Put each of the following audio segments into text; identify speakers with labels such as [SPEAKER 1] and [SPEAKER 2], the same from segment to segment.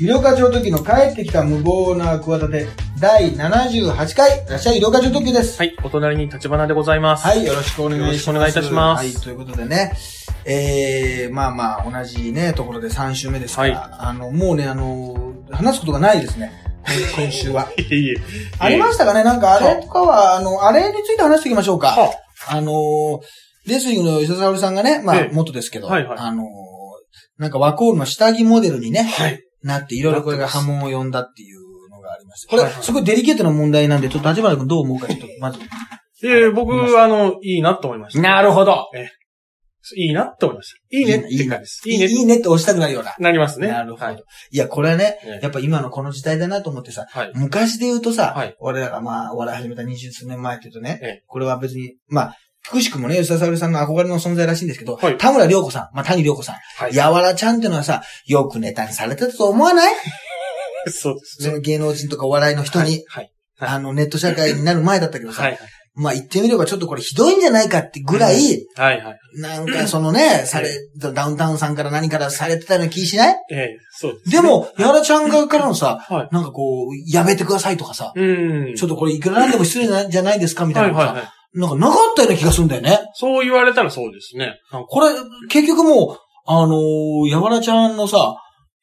[SPEAKER 1] 医療課長時の帰ってきた無謀な企て、第78回、いらっしゃい医療課長時です。
[SPEAKER 2] はい、お隣に立花でございます。
[SPEAKER 1] はい、よろしくお願いします。
[SPEAKER 2] よろしくお願いいたします
[SPEAKER 1] はい、ということでね、えー、まあまあ、同じね、ところで3週目ですから、
[SPEAKER 2] はい
[SPEAKER 1] あの、もうね、あの、話すことがないですね。今週は。
[SPEAKER 2] いえいえ。
[SPEAKER 1] ありましたかね？なんかあれとかは、あの、あれについて話していきましょうか。
[SPEAKER 2] は
[SPEAKER 1] あのー、レスリングの吉田沙保里さんがね、まあ
[SPEAKER 2] ええ、
[SPEAKER 1] 元ですけど、
[SPEAKER 2] はいはい
[SPEAKER 1] あのー、なんかワコールの下着モデルにね、
[SPEAKER 2] はい。
[SPEAKER 1] なって、いろいろこれが波紋を呼んだっていうのがあります。これすごいデリケートな問題なんで、ちょっと立花君どう思うか、ちょっと、まず。
[SPEAKER 2] ええ、僕、あの、いいなと思いました。
[SPEAKER 1] なるほど。
[SPEAKER 2] いいなと思いました。いいねって
[SPEAKER 1] いいね
[SPEAKER 2] 感じです。
[SPEAKER 1] いいね。いいねって押したくなるような。
[SPEAKER 2] なりますね。
[SPEAKER 1] なるほど。
[SPEAKER 2] はい
[SPEAKER 1] い、や、これはね、
[SPEAKER 2] ええ
[SPEAKER 1] やっぱ今のこの時代だなと思ってさ、
[SPEAKER 2] はい。
[SPEAKER 1] 昔で言うとさ、
[SPEAKER 2] はい
[SPEAKER 1] 俺らがまあ、お笑い始めた二十数年前って言うとね、
[SPEAKER 2] ええ
[SPEAKER 1] これは別に、まあ、くしくもね、吉田沙保里さんの憧れの存在らしいんですけど、
[SPEAKER 2] はい
[SPEAKER 1] 田村良子さん、まあ、谷良子さん、
[SPEAKER 2] はい。
[SPEAKER 1] やわらちゃんってのはさ、よくネタにされてたと思わない？
[SPEAKER 2] そうですね。
[SPEAKER 1] その芸能人とかお笑いの人に、
[SPEAKER 2] はい。
[SPEAKER 1] あの、ネット社会になる前だったけどさ、
[SPEAKER 2] はい。
[SPEAKER 1] まあ言ってみればちょっとこれひどいんじゃないかってぐらい、
[SPEAKER 2] はい。はい。
[SPEAKER 1] なんかそのね、され、ダウンタウンさんから何からされてたような気しない？
[SPEAKER 2] ええ、そうです。
[SPEAKER 1] で、も、やわらちゃん側からのさ、
[SPEAKER 2] はい。
[SPEAKER 1] なんかこう、やめてくださいとかさ、
[SPEAKER 2] うん。
[SPEAKER 1] ちょっとこれいくらなんでも失礼なんじゃないですかみた
[SPEAKER 2] はいい
[SPEAKER 1] なのさ、
[SPEAKER 2] はいはい。
[SPEAKER 1] なんかなかったような気がするんだよね。
[SPEAKER 2] そう言われたらそうですね。
[SPEAKER 1] これ、結局もう、あのー、やわらちゃんのさ、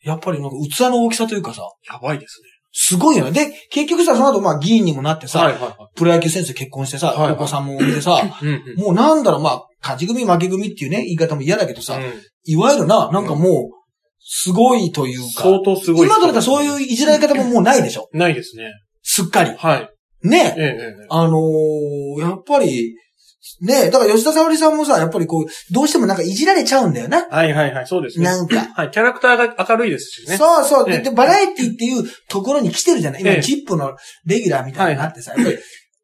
[SPEAKER 1] やっぱりなんか器の大きさというかさ、
[SPEAKER 2] やばいです
[SPEAKER 1] すごいよね。で、結局さ、その後まあ議員にもなって
[SPEAKER 2] ね。
[SPEAKER 1] さ、
[SPEAKER 2] はいはいは
[SPEAKER 1] プロ野球選手と結婚してさ、
[SPEAKER 2] はいはい
[SPEAKER 1] お子さんも産んでさ、
[SPEAKER 2] い。うんうん。
[SPEAKER 1] もうなんだろう、まあ、勝ち組負け組っていうね、言い方も嫌だけどさ、
[SPEAKER 2] うん
[SPEAKER 1] いわゆるな、なんかもう、すごいというか、
[SPEAKER 2] 相当すごい。
[SPEAKER 1] 今となったらそういういじられ方ももうないでしょ？
[SPEAKER 2] ないですね。
[SPEAKER 1] すっかり。
[SPEAKER 2] はい。
[SPEAKER 1] ね。
[SPEAKER 2] ええ、ええ。
[SPEAKER 1] あのー、やっぱり、ねだから吉田沙保里さんもさ、やっぱりこう、どうしてもなんかいじられちゃうんだよな。
[SPEAKER 2] はいはいはい、そうですね。
[SPEAKER 1] なんか。
[SPEAKER 2] はい、キャラクターが明るいですしね。
[SPEAKER 1] そうそう。で、
[SPEAKER 2] ええ
[SPEAKER 1] でバラエティっていうところに来てるじゃない今、
[SPEAKER 2] ええ
[SPEAKER 1] チップのレギュラーみたいになってさ、やっぱり、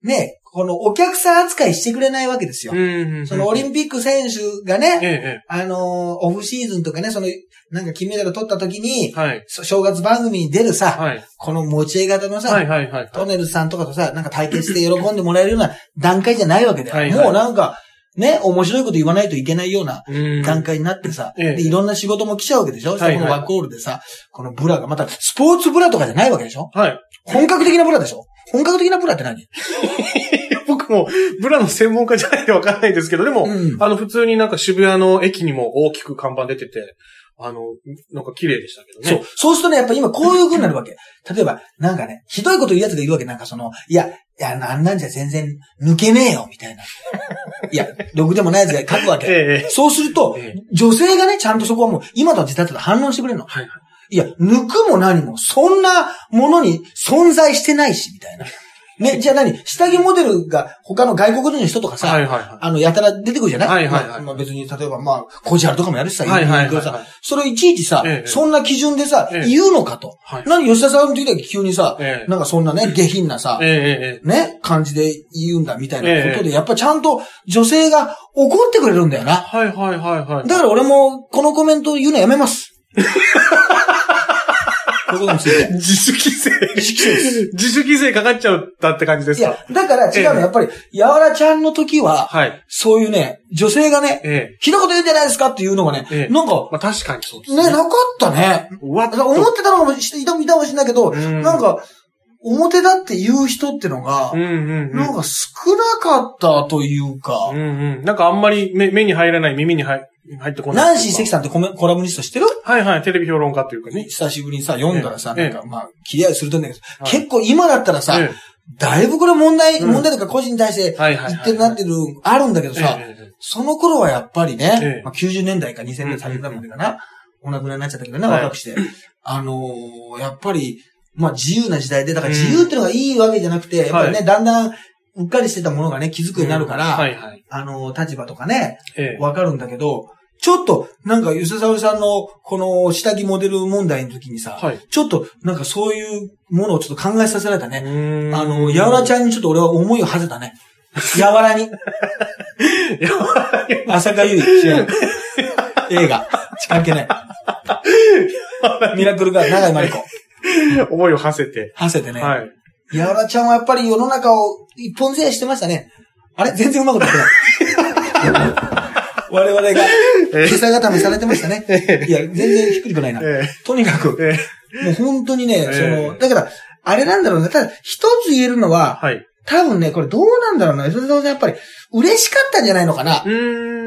[SPEAKER 1] ね、このお客さん扱いしてくれないわけですよ。
[SPEAKER 2] うん
[SPEAKER 1] そのオリ
[SPEAKER 2] ン
[SPEAKER 1] ンピック選手がね、
[SPEAKER 2] ええ、え
[SPEAKER 1] あのーオフシーズンとかね、その、なんか金メダル取った時に正月番組に出るさ、
[SPEAKER 2] はい。
[SPEAKER 1] この持ち絵型のさ、
[SPEAKER 2] はいはいはい。
[SPEAKER 1] トネルズさんとかとさ、なんか対決して喜んでもらえるような段階じゃないわけだよ。
[SPEAKER 2] はいはい。
[SPEAKER 1] もうなんか、ね、面白いこと言わないといけないような
[SPEAKER 2] うん。
[SPEAKER 1] 段階になってさ、
[SPEAKER 2] ええ。
[SPEAKER 1] で、いろんな仕事も来ちゃうわけでしょ、
[SPEAKER 2] はいはい。
[SPEAKER 1] そのワコールでさ、このブラが、またスポーツブラとかじゃないわけでしょ？
[SPEAKER 2] はい。
[SPEAKER 1] 本格的なブラでしょ？本格的なブラって何？
[SPEAKER 2] 僕も、ブラの専門家じゃないんでわかんないですけど、でも、
[SPEAKER 1] うん。
[SPEAKER 2] あの、普通になんか渋谷の駅にも大きく看板出てて、あの、なんか綺麗でしたけどね。
[SPEAKER 1] そう。そうするとね、やっぱ今こういう風になるわけ。例えば、なんかね、ひどいこと言う奴がいるわけ。なんかその、いや、いや、あんなんじゃ全然抜けねえよ、みたいな。いや、ろくでもない奴が書くわけ。
[SPEAKER 2] ええ。
[SPEAKER 1] そうすると、
[SPEAKER 2] ええ
[SPEAKER 1] 女性がね、ちゃんとそこはもう、今とは時代と反論してくれるの。
[SPEAKER 2] はいはい。
[SPEAKER 1] いや、抜くも何も、そんなものに存在してないし、みたいな。ね、じゃあ何下着モデルが他の外国人の人とかさ、
[SPEAKER 2] はいはいは
[SPEAKER 1] あの、やたら出てくるじゃない
[SPEAKER 2] はいはいはい
[SPEAKER 1] まあまあ別に、例えばまあ、コジハルとかもやるしさ、
[SPEAKER 2] い。はいはいはいはい。
[SPEAKER 1] それをいちいちさ、
[SPEAKER 2] ええ
[SPEAKER 1] そんな基準でさ、
[SPEAKER 2] ええ
[SPEAKER 1] 言うのかと。
[SPEAKER 2] はい。
[SPEAKER 1] 何吉田さんの時だけ急にさ、
[SPEAKER 2] ええ
[SPEAKER 1] なんかそんなね、下品なさ、ね、感じで言うんだみたいなこと
[SPEAKER 2] え
[SPEAKER 1] で、やっぱちゃんと女性が怒ってくれるんだよな。
[SPEAKER 2] はいはいはいはい。
[SPEAKER 1] だから俺もこのコメントを言うのやめます。こういうことについて。
[SPEAKER 2] 自主規制。
[SPEAKER 1] 自主規制です
[SPEAKER 2] 自主規制かかっちゃったって感じですか？
[SPEAKER 1] いや、だから違うの、
[SPEAKER 2] ええ
[SPEAKER 1] やっぱり、やわらちゃんの時は、
[SPEAKER 2] はい。
[SPEAKER 1] そういうね、女性がね、
[SPEAKER 2] ええ。
[SPEAKER 1] ひどいこと言うんじゃないですかっていうのがね、
[SPEAKER 2] ええ
[SPEAKER 1] なんか、
[SPEAKER 2] まあ確かにそうです
[SPEAKER 1] ね、なかったね。
[SPEAKER 2] うわっ
[SPEAKER 1] 思ってたのかもし、いたいたかもしれないけど、
[SPEAKER 2] うん
[SPEAKER 1] なんか、表だって言う人ってのが、
[SPEAKER 2] うんうんうん。
[SPEAKER 1] なんか少なかったというか、
[SPEAKER 2] うんうん。なんかあんまり目目に入らない、耳に入入ってこない。
[SPEAKER 1] ナンシー関さんってコメコラムニスト知ってる？
[SPEAKER 2] はいはい、テレビ評論家というかね。
[SPEAKER 1] 久しぶりにさ、読んだらさ、
[SPEAKER 2] ええ。
[SPEAKER 1] なんか、まあ、切り合いするとんだけど、
[SPEAKER 2] はい。
[SPEAKER 1] 結構今だったらさ、
[SPEAKER 2] え
[SPEAKER 1] だいぶこれ問題、
[SPEAKER 2] うん。
[SPEAKER 1] 問題とか個人に対して。言ってるなってる、あるんだけどさ、
[SPEAKER 2] ええええ
[SPEAKER 1] その頃はやっぱりね、
[SPEAKER 2] ええ。
[SPEAKER 1] まあ、90年代か2000年代、30年代までかな、お亡くなりになっちゃったけどね、
[SPEAKER 2] はい。
[SPEAKER 1] 若くして。あのーやっぱり、まあ自由な時代で、だから自由ってのがいいわけじゃなくて、やっぱりね、だんだんうっかりしてたものがね、気づくようになるから、
[SPEAKER 2] はいはい。
[SPEAKER 1] あのー立場とかね、
[SPEAKER 2] ええ。
[SPEAKER 1] わかるんだけど、ちょっと、なんか、吉田沙保里さんの、この下着モデル問題の時にさ、
[SPEAKER 2] はい。
[SPEAKER 1] ちょっと、なんかそういうものをちょっと考えさせられたね。
[SPEAKER 2] あ
[SPEAKER 1] あの、やわらち
[SPEAKER 2] ゃ
[SPEAKER 1] ゃんにちょっと俺は思いを馳せたね。やわ らに。浅香唯主演。映画。関係ない。ミラクルガール、長井まりこ。
[SPEAKER 2] ん。思いを馳せて。
[SPEAKER 1] 馳せてね。
[SPEAKER 2] はい。
[SPEAKER 1] やわらちゃんはやっぱり世の中を一本背してましたね。あれ？全然うまくなってない。我々が、
[SPEAKER 2] え
[SPEAKER 1] 今朝固めされてましたね。
[SPEAKER 2] え
[SPEAKER 1] いや、全然ひっくりこないな。
[SPEAKER 2] え
[SPEAKER 1] とにかく、
[SPEAKER 2] え
[SPEAKER 1] もう本当にね、
[SPEAKER 2] え
[SPEAKER 1] その、だから、あれなんだろうね。ただ、一つ言えるのは、
[SPEAKER 2] はい。
[SPEAKER 1] 多分ね、これどうなんだろうな。吉田さんやっぱり、嬉しかったんじゃないのかな
[SPEAKER 2] う。ーん。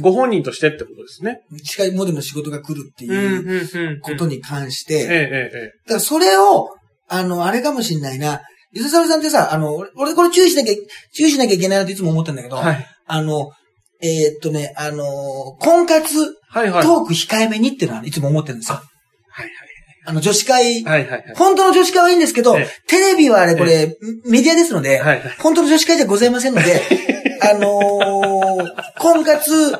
[SPEAKER 2] ご本人としてってことですね。
[SPEAKER 1] 司会モデルの仕事が来るっていうんこと
[SPEAKER 2] に。
[SPEAKER 1] に関し
[SPEAKER 2] ええ、
[SPEAKER 1] て、
[SPEAKER 2] ええ、
[SPEAKER 1] だからそれを、あの、あれかもしんないな。吉沢さんってさ、あの、俺、俺これ注意しなきゃ、注意しなきゃいけないなっていつも思ったんだけど、
[SPEAKER 2] はい。
[SPEAKER 1] あの、えーっとね、あの、婚活
[SPEAKER 2] はい、はい。
[SPEAKER 1] トーク控えめにっていうのはいつも思ってるんですよ。
[SPEAKER 2] はい、
[SPEAKER 1] あの、女子会、
[SPEAKER 2] はい。はい、はい。
[SPEAKER 1] 本当の女子会はいいんですけど
[SPEAKER 2] ええ、
[SPEAKER 1] テレビはあれこれ、メディアですので、
[SPEAKER 2] はい、はい。
[SPEAKER 1] 本当の女子会じゃございませんので、あのー婚活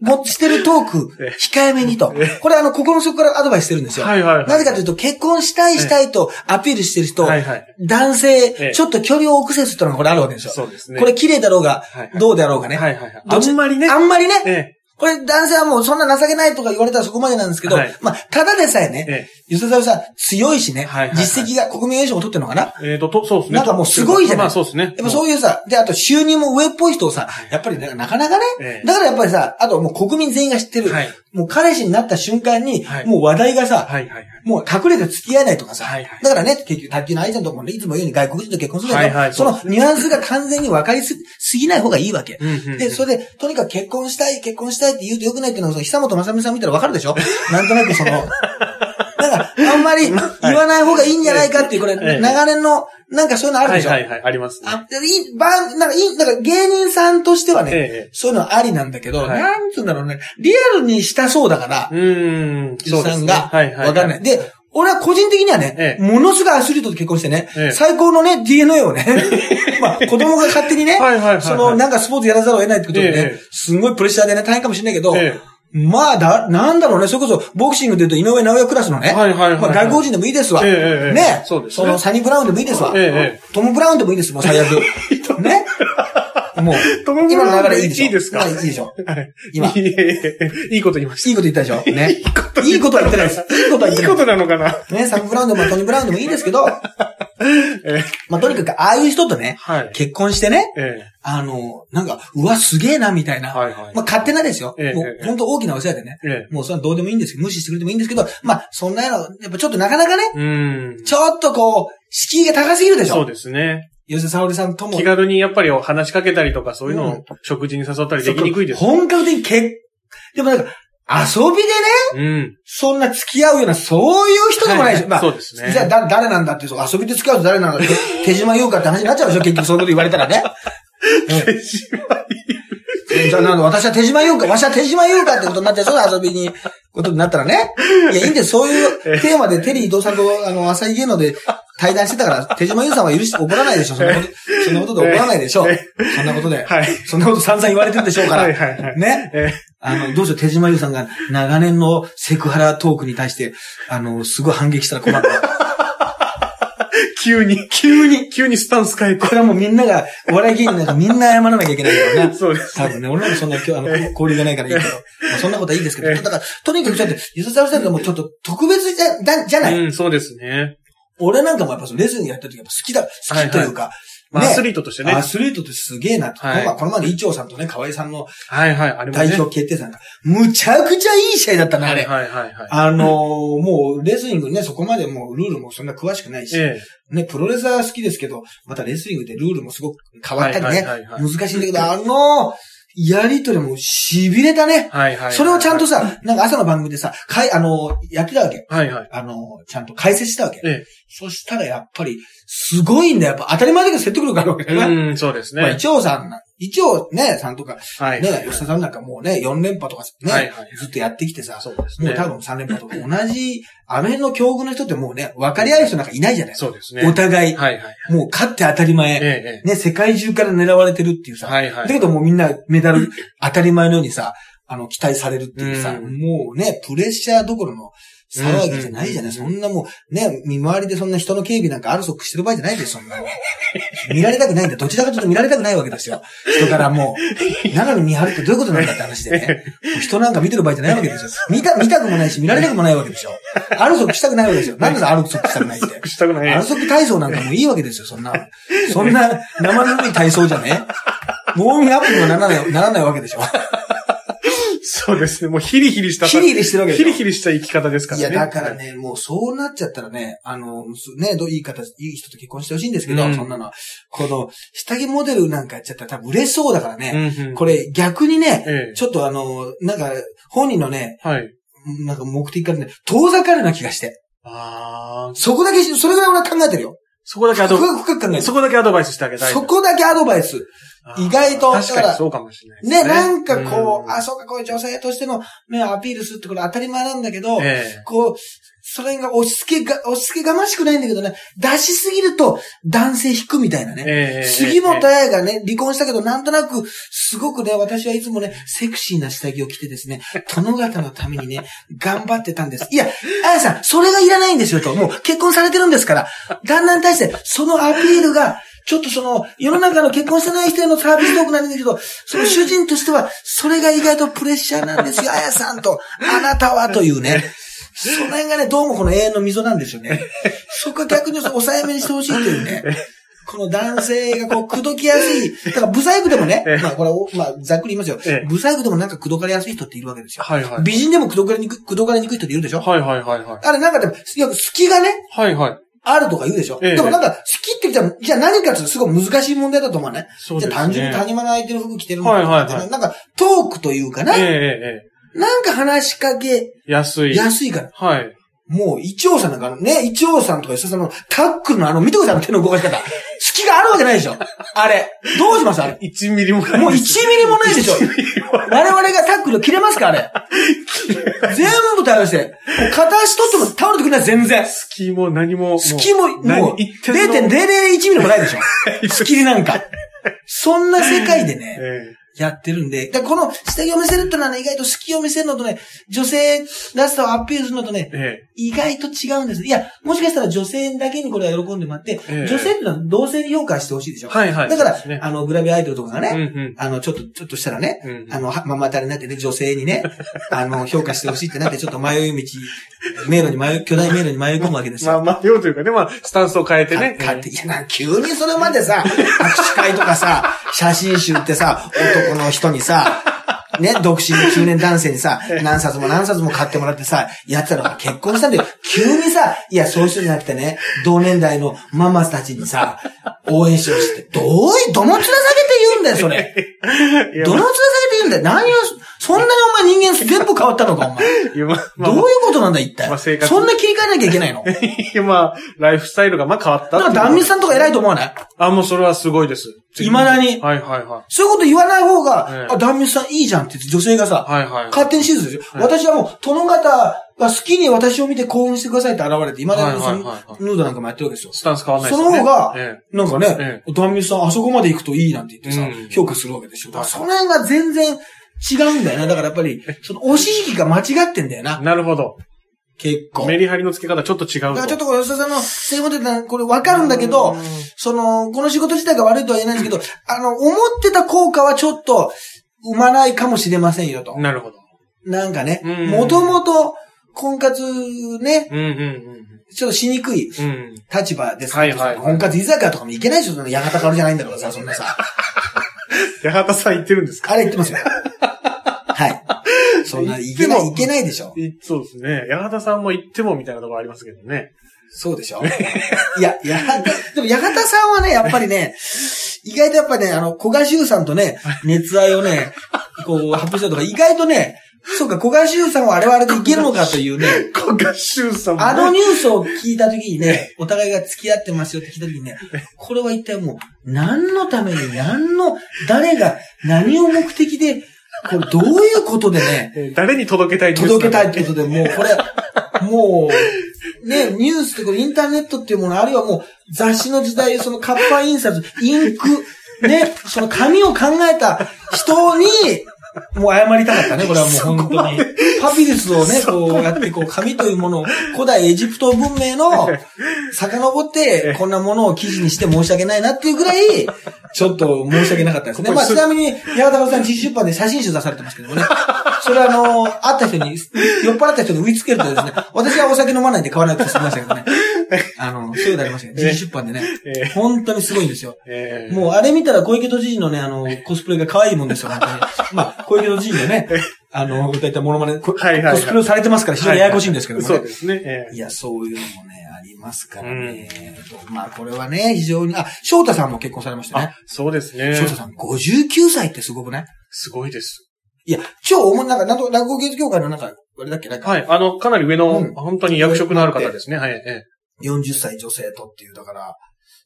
[SPEAKER 1] もしてるトーク
[SPEAKER 2] ええ、
[SPEAKER 1] 控えめにと
[SPEAKER 2] え。
[SPEAKER 1] これあの、心の底からアドバイスしてるんですよ。
[SPEAKER 2] はい、はい。
[SPEAKER 1] なぜかというと、結婚したいしたいとアピールしてる人、
[SPEAKER 2] はい、はい。
[SPEAKER 1] 男
[SPEAKER 2] え
[SPEAKER 1] 性、
[SPEAKER 2] え
[SPEAKER 1] ちょっと距離を置く説ってのがこれあるわけですよ。
[SPEAKER 2] そうですね。
[SPEAKER 1] これ綺麗だろうが
[SPEAKER 2] はい、
[SPEAKER 1] どうであろうがね。
[SPEAKER 2] はい、はい。はいあんまりね。
[SPEAKER 1] あんまりね、
[SPEAKER 2] ええ、
[SPEAKER 1] これ男性はもうそんな情けないとか言われたらそこまでなんですけど、
[SPEAKER 2] はい。
[SPEAKER 1] まあ、ただでさえね、
[SPEAKER 2] え
[SPEAKER 1] 吉田さん強いしね、
[SPEAKER 2] はいはいはい。
[SPEAKER 1] 実績が国民栄誉賞を取ってるのかな？
[SPEAKER 2] え。えーと、と、そうですね。
[SPEAKER 1] なんかもうすごいじゃない？
[SPEAKER 2] まあ、そうですね。
[SPEAKER 1] やっぱそういうさ、で、あと収入も上っぽい人をさ、やっぱりね、なかなかね、
[SPEAKER 2] ええ。
[SPEAKER 1] だからやっぱりさ、あともう国民全員が知ってる、
[SPEAKER 2] はい。
[SPEAKER 1] もう彼氏になった瞬間に、
[SPEAKER 2] はい。
[SPEAKER 1] もう話題がさ、
[SPEAKER 2] はい、はい。
[SPEAKER 1] もう隠れて付き合えないとかさ、
[SPEAKER 2] はいはい。
[SPEAKER 1] だからね、結局、卓球の愛ちゃんとかもね、いつも言うように外国人と結婚するけど、
[SPEAKER 2] はいはい。
[SPEAKER 1] そのニュアンスが完全に分かりすすぎない方がいいわけ。で、それで、とにかく結婚したい、結婚したいって言うと良くないっていうのは、その久本雅美さん見たら分かるでしょ？なんとなくその、あんまり言わない方がいいんじゃないかっていう、これ、
[SPEAKER 2] ええ
[SPEAKER 1] 長年の、なんかそういうのある
[SPEAKER 2] はい、
[SPEAKER 1] でしょ、
[SPEAKER 2] はい、はい。ありますね。
[SPEAKER 1] あ、でいい、ばん、なんかいい、なんか芸人さんとしてはね、
[SPEAKER 2] ええ
[SPEAKER 1] そういうのはありなんだけど、
[SPEAKER 2] はい
[SPEAKER 1] なんつうんだろうね、リアルにしたそうだから、
[SPEAKER 2] うーん。
[SPEAKER 1] さんが、
[SPEAKER 2] はい、はい。
[SPEAKER 1] わかんない。で、俺は個人的にはね、
[SPEAKER 2] ええ
[SPEAKER 1] ものすごいアスリートと結婚してね、
[SPEAKER 2] ええ
[SPEAKER 1] 最高のね、DNA をね、まあ、子供が勝手にね、
[SPEAKER 2] はいはいはいはい
[SPEAKER 1] その、なんかスポーツやらざるを得ないってことでね、
[SPEAKER 2] ええ
[SPEAKER 1] すんごいプレッシャーでね、大変かもしれないけど、
[SPEAKER 2] え
[SPEAKER 1] まあ、だ、なんだろうね、それこそ、ボクシングで言うと井上直也クラスのね、
[SPEAKER 2] はいはいはいはい
[SPEAKER 1] まあ、外国人でもいいですわ。
[SPEAKER 2] ええええ
[SPEAKER 1] ね、
[SPEAKER 2] そうですね
[SPEAKER 1] の、サニー・ブラウンでもいいですわ。
[SPEAKER 2] ええ
[SPEAKER 1] トム・ブラウンでもいいです、もう最悪。ね。もう、
[SPEAKER 2] トムブラウン
[SPEAKER 1] 今の流れいいでしょ。
[SPEAKER 2] いいですか？
[SPEAKER 1] まあいいでしょ。
[SPEAKER 2] はい。
[SPEAKER 1] 今
[SPEAKER 2] いえいこと言いました。
[SPEAKER 1] いいこと言ったでしょ。ね。いいことは言ってないです。いいことは言ってない
[SPEAKER 2] いいことなのかな？
[SPEAKER 1] ね、サム・ブラウンでもトニー・ブラウンでもいいですけど、
[SPEAKER 2] え
[SPEAKER 1] まあ、とにかく、ああいう人とね、
[SPEAKER 2] はい。
[SPEAKER 1] 結婚してね、
[SPEAKER 2] え
[SPEAKER 1] あの、なんか、うわ、すげえな、みたいな。
[SPEAKER 2] えはいはい。
[SPEAKER 1] まあ、勝手なですよ。もう
[SPEAKER 2] えええ、え
[SPEAKER 1] 本当大きなお世話でね。
[SPEAKER 2] ええ
[SPEAKER 1] もう、それはどうでもいいんですけど、無視してくれてもいいんですけど、まあ、そんなの、やっぱちょっとなかなかね。ちょっとこう、敷居が高すぎるでしょ。
[SPEAKER 2] そうですね。
[SPEAKER 1] 吉田沙織さんとも。
[SPEAKER 2] 気軽にやっぱり話しかけたりとかそういうの
[SPEAKER 1] うん
[SPEAKER 2] を食事に誘ったりできにくいです。
[SPEAKER 1] 本格的に結、でもなんか、遊びでね、
[SPEAKER 2] うん。
[SPEAKER 1] そんな付き合うような、そういう人でもないでしょ。
[SPEAKER 2] はい
[SPEAKER 1] まあ、
[SPEAKER 2] そうですね
[SPEAKER 1] じゃあ、だ、誰なんだって、そう遊びで付き合うと誰なんだって、手島優香って話になっちゃうでしょ結局そういうこと言われたらね。うんじゃあ、なんだ私は手島優香、わしは手島優香ってことになっちゃうでしょ遊びに、ことになったらね。いや、いいんです。そういうテーマでテリー伊藤さんと、あの、朝日芸能で対談してたから、手島優さんは許して怒らないでしょそんなこと、そんなことで怒らないでしょ
[SPEAKER 2] え
[SPEAKER 1] そんなことで。
[SPEAKER 2] はい。
[SPEAKER 1] そんなこと散々言われてるでしょうから。
[SPEAKER 2] はいはいはい。
[SPEAKER 1] ね。
[SPEAKER 2] え
[SPEAKER 1] あの、どうしよう、手島優さんが長年のセクハラトークに対して、あの、すごい反撃したら困る。
[SPEAKER 2] 急に、急に、急にスタンス変えて
[SPEAKER 1] こ。れはもうみんなが、お笑い芸人なんかみんな謝らなきゃいけないからな。
[SPEAKER 2] そうです。
[SPEAKER 1] 多分ね、俺なんかそんな今日、あの、交流がないからいいけど。まあそんなことはいいですけど。だから、とにかくちょっと、ゆずさるさんがもうちょっと特別じゃ、だじゃない。
[SPEAKER 2] うん、そうですね。
[SPEAKER 1] 俺なんかもやっぱそのレスリングやった時やっぱ好きだ、好きというか、
[SPEAKER 2] まあ、
[SPEAKER 1] ね
[SPEAKER 2] アスリートとしてね。
[SPEAKER 1] アスリートってすげえなって。
[SPEAKER 2] はい
[SPEAKER 1] この前この伊調さんとね、河合さんの。代表決定戦が、むちゃくちゃいい試合だったね、あれ。
[SPEAKER 2] はいはいはいはい。
[SPEAKER 1] あのーもう、レスリングね、そこまでもうルールもそんな詳しくないし、
[SPEAKER 2] え
[SPEAKER 1] ね、プロレスは好きですけど、またレスリングってルールもすごく変わったりね、
[SPEAKER 2] はいはいはいはい
[SPEAKER 1] 難しいんだけど、あのやりとりも痺れたね。
[SPEAKER 2] えはいはい。
[SPEAKER 1] それをちゃんとさ、なんか朝の番組でさ、かい、あのやってたわけ。
[SPEAKER 2] はいはい。
[SPEAKER 1] あのちゃんと解説したわけ。
[SPEAKER 2] え
[SPEAKER 1] そしたらやっぱり、すごいんだよ。やっぱ当たり前だけど説得力あるわけ
[SPEAKER 2] え。
[SPEAKER 1] だな。
[SPEAKER 2] うん、そうですね。
[SPEAKER 1] まあ、一応さんな、一応ね、さんとか、
[SPEAKER 2] はい。
[SPEAKER 1] ね、吉田さんなんかもうね、4連覇とかね、
[SPEAKER 2] はいはい
[SPEAKER 1] ずっとやってきてさ、
[SPEAKER 2] そうですね。
[SPEAKER 1] もう多分3連覇とか同じ、あの辺の境遇の人ってもうね、分かり合う人なんかいないじゃない
[SPEAKER 2] そうですね。
[SPEAKER 1] お互い、
[SPEAKER 2] はいはい。
[SPEAKER 1] もう勝って当たり前、
[SPEAKER 2] ええ、え
[SPEAKER 1] ね、世界中から狙われてるっていう
[SPEAKER 2] え。
[SPEAKER 1] さ、
[SPEAKER 2] はいはい。
[SPEAKER 1] だけどもうみんなメダル当たり前のようにさ、あの、期待されるっていうさ、
[SPEAKER 2] うん
[SPEAKER 1] もうね、プレッシャーどころの騒ぎじゃないじゃない、
[SPEAKER 2] うん
[SPEAKER 1] そんなもう、ね、見回りでそんな人の警備なんかあるそくしてる場合じゃないですよ、そんなの。見られたくないんだ。どちらかというと見られたくないわけですよ。人からもう。なのに見張るってどういうことなんだって話でね。人なんか見てる場合じゃないわけですよ。見た、見たくもないし、見られたくもないわけですよ。あるそくしたくないわけですよ。なんであるそくしたくないって。
[SPEAKER 2] したくない。
[SPEAKER 1] アルソク体操なんかもういいわけですよ、そんな。そんな生ぬるい体操じゃね。ウォーミングアップにもならない、ならないわけでしょ。
[SPEAKER 2] そうですね。もうヒリヒリした。
[SPEAKER 1] ヒリヒリしてるわけでしょ
[SPEAKER 2] ヒリヒリした生き方ですからね。
[SPEAKER 1] いや、だからね、もうそうなっちゃったらね、あの、ね、どういい方、いい人と結婚してほしいんですけど、
[SPEAKER 2] うん
[SPEAKER 1] そんなのは。この、下着モデルなんかやっちゃったら多分嬉しそうだから
[SPEAKER 2] うん
[SPEAKER 1] ね。
[SPEAKER 2] うん、
[SPEAKER 1] これ逆にね、
[SPEAKER 2] ええ。
[SPEAKER 1] ちょっとあの、なんか、本人のね、
[SPEAKER 2] はい。
[SPEAKER 1] なんか目的からね、遠ざかるような気がして。
[SPEAKER 2] ああ、
[SPEAKER 1] そこだけし、それぐらい俺は考えてるよ。
[SPEAKER 2] そこだけアド
[SPEAKER 1] 深、く深く考え。
[SPEAKER 2] そこだけアドバイスしてあげたい。
[SPEAKER 1] そこだけアドバイス。意外と
[SPEAKER 2] 確かにそうかもしれないです
[SPEAKER 1] ね、なんかこう、
[SPEAKER 2] ん
[SPEAKER 1] あ、そうか、こういう女性としての目をアピールするってこれ当たり前なんだけど、
[SPEAKER 2] ええ。
[SPEAKER 1] こう、それが押し付けが、押し付けがましくないんだけどね、出しすぎると男性引くみたいなね。
[SPEAKER 2] ええ。
[SPEAKER 1] 杉本彩がね、離婚したけど、なんとなく、すごくね、私はいつもね、セクシーな下着を着てですね、殿方のためにね、頑張ってたんです。いや、彩さん、それがいらないんですよと。もう結婚されてるんですから、旦那に対して、そのアピールが、ちょっとその、世の中の結婚してない人へのサービストークなんですけど、その主人としては、それが意外とプレッシャーなんですよ、彩さんと、あなたはというね。その辺がね、どうもこの永遠の溝なんですよね。そこは逆に抑えめにしてほしいというね。この男性がこう、口説きやすい。だから、ブサイクでもね
[SPEAKER 2] ええ、
[SPEAKER 1] まあこれお、まあざっくり言いますよ
[SPEAKER 2] ええ。
[SPEAKER 1] ブサイクでもなんか口説かれやすい人っているわけですよ。
[SPEAKER 2] はいはい。
[SPEAKER 1] 美人でも口説かれにくい、口説かれにくい人っているでしょ？
[SPEAKER 2] はいはいはいはい。
[SPEAKER 1] あれなんかでも、いや、好きがね、
[SPEAKER 2] はいはい。
[SPEAKER 1] あるとか言うでしょ？
[SPEAKER 2] ええ
[SPEAKER 1] でもなんか、好きって言ったら、じゃあ何かってすごい難しい問題だと思うね。
[SPEAKER 2] そうですね。
[SPEAKER 1] じゃあ単純に谷間の相手の服着てるの
[SPEAKER 2] はいはいはい
[SPEAKER 1] なんか、トークというかな？
[SPEAKER 2] ええええ
[SPEAKER 1] なんか話しかけ
[SPEAKER 2] ええ。安い。
[SPEAKER 1] やすいから。
[SPEAKER 2] はい。
[SPEAKER 1] もう、一応さんなんかね、一応さんとか吉田さんのタックルのあの、見てください、あの手の動かし方。隙があるわけないでしょ。あれ。どうしますあれ。
[SPEAKER 2] 1ミリもない
[SPEAKER 1] もう1ミ。リもないでしょ。
[SPEAKER 2] 1ミリもない
[SPEAKER 1] 我々がタックル切れますかあれ。全部対応して。片足取っても倒れてくれない、全然。
[SPEAKER 2] 隙も何も。
[SPEAKER 1] 隙も、も
[SPEAKER 2] 何
[SPEAKER 1] う、
[SPEAKER 2] 言ってんの
[SPEAKER 1] 0.001ミリもないでしょ。スキリなんか。そんな世界でね、
[SPEAKER 2] え
[SPEAKER 1] やってるんで。だこの下着を見せるってのはね、意外と好きを見せるのとね、女性らしさをアピールするのとね
[SPEAKER 2] え、え
[SPEAKER 1] 意外と違うんです。いや、もしかしたら女性だけにこれは喜んでもらって、
[SPEAKER 2] ええ
[SPEAKER 1] 女性ってのは同性に評価してほしいでしょ。
[SPEAKER 2] え。はいはい。
[SPEAKER 1] だから、
[SPEAKER 2] ね
[SPEAKER 1] あの、グラビアアイドルとかがね、
[SPEAKER 2] うんうん。
[SPEAKER 1] あの、ちょっと、ちょっとしたらね、
[SPEAKER 2] うん
[SPEAKER 1] あの、はママタレになってね、女性にね、あの、評価してほしいってなって、ちょっと迷い道、迷路に迷い、巨大迷路に迷い込むわけですよ。
[SPEAKER 2] まあまあ、ようというかね、まあ、スタンスを変えてね。
[SPEAKER 1] かって、いや、な、急にそれまでさ、握手会とかさ、写真集ってさ、男の人にさ、ね、独身の中年男性にさ、何冊も何冊も買ってもらってさ、やってたら結婚したんだよ。急にさ、いや、そういう人じゃなくてね、同年代のママたちにさ、応援してほしいって、どうい、どの面下げて言うんだよ、それ。どの面下げて言うんだよ。何を、そんなにお前人間全部変わったのか、お前。
[SPEAKER 2] まあまあ。
[SPEAKER 1] どういうことなんだ、一体。
[SPEAKER 2] まあ
[SPEAKER 1] そんな切り替えなきゃいけないの？だ
[SPEAKER 2] いやまあ、ライフスタイルがまあ変わった
[SPEAKER 1] から、断密さんとか偉いと思わない？
[SPEAKER 2] あ、もうそれはすごいです。
[SPEAKER 1] 未だに。
[SPEAKER 2] はいはいは
[SPEAKER 1] そういうこと言わない方が、
[SPEAKER 2] ええ。
[SPEAKER 1] あ、断密さんいいじゃんって女性がさ、
[SPEAKER 2] い。はいはい。
[SPEAKER 1] 勝手に手術ですよ。
[SPEAKER 2] はい
[SPEAKER 1] 私はもう、殿方が好きに私を見て興奮してくださいって現れて、今だにそのヌードなんかもやってるわけですよ。
[SPEAKER 2] スタンス変わんない
[SPEAKER 1] そ
[SPEAKER 2] ですよね。
[SPEAKER 1] の方が
[SPEAKER 2] え
[SPEAKER 1] なんかね、断密さんあそこまで行くといいなんて言ってさ、
[SPEAKER 2] うん
[SPEAKER 1] 評価するわけでしょ。だから
[SPEAKER 2] はい
[SPEAKER 1] その辺が全然違うんだよな。だからやっぱり、その押し引きが間違ってんだよな
[SPEAKER 2] え。なるほど。
[SPEAKER 1] 結構。
[SPEAKER 2] メリハリの付け方ちょっと違うと。
[SPEAKER 1] だからちょっとこれ吉田さんの性モテたこれわかるんだけど
[SPEAKER 2] うん、
[SPEAKER 1] その、この仕事自体が悪いとは言えないんですけど、あの、思ってた効果はちょっと生まないかもしれませんよと。
[SPEAKER 2] なるほど。
[SPEAKER 1] なんかね
[SPEAKER 2] うん、
[SPEAKER 1] もともと婚活ね、
[SPEAKER 2] うんうん
[SPEAKER 1] ちょっとしにくい
[SPEAKER 2] うん。うん。
[SPEAKER 1] 立場です
[SPEAKER 2] はいはい
[SPEAKER 1] 婚活居酒屋とかも行けないでしょ、その八幡薫じゃないんだからさ、そんなさ。
[SPEAKER 2] 八幡さん言ってるんですか？
[SPEAKER 1] あれ言ってますよ。はい。そんな、いけない、いけないでしょ。
[SPEAKER 2] いそうですね。八幡さんも言ってもみたいなところありますけどね。
[SPEAKER 1] そうでしょ？いや、八幡、でも八幡さんはね、やっぱりね、意外とやっぱね、あの、古賀修さんとね、熱愛をね、こう、発表したとか、意外とね、そうか、古賀修さんはあれはあれでいけるのかというね、
[SPEAKER 2] 小賀修さんもね。
[SPEAKER 1] あのニュースを聞いたときにね、お互いが付き合ってますよって聞いたときにね、これは一体もう、何のために、何の、誰が、何を目的で、これどういうことでね、
[SPEAKER 2] えー誰に届けたいニュース
[SPEAKER 1] 届けたいってことで、もうこれ、もう、ね、ニュースってこれインターネットっていうもの、あるいはもう雑誌の時代、その活版印刷、インク、ね、その紙を考えた人に、もう謝りたかったね、これはもう 本当に。パピルスをね、こうやって、こう、紙というものを、古代エジプト文明の、遡って、こんなものを記事にして申し訳ないなっていうぐらい、ちょっと申し訳なかったですね。まあ、ちなみに、矢田さん、実出版で写真集出されてますけどもね。それはあの、会った人に、酔っ払った人に売りつけるとですね、私はお酒飲まないんで買わないとしてましたけどね。あの、そういうのありましたよ。実出版でね。
[SPEAKER 2] え
[SPEAKER 1] 本当にすごいんですよ。
[SPEAKER 2] えー
[SPEAKER 1] もうあれ見たら小池都知事のね、あの、コスプレが可愛いもんですよ、本当に。まあ、小池都知事のね、あの、だいたいモノマネ、コ
[SPEAKER 2] はいはいはい
[SPEAKER 1] コスプレをされてますから非常にややこしいんですけどもね。
[SPEAKER 2] そうですね。ええ
[SPEAKER 1] いや、そういうのもね、ありますからね。まあ、これはね、非常に、あ、翔太さんも結婚されましたね
[SPEAKER 2] あ。、そうですね。
[SPEAKER 1] 翔太さん、59歳ってすごくない？
[SPEAKER 2] すごいです。
[SPEAKER 1] いや、超重い、なんか、なんと、落語芸術協会のなんか、あれだっけ、なんか、
[SPEAKER 2] はい。あの、かなり上の、
[SPEAKER 1] うん
[SPEAKER 2] 本当に役職のある方ですね。はい。ええ
[SPEAKER 1] 40歳女性とっていう、だから、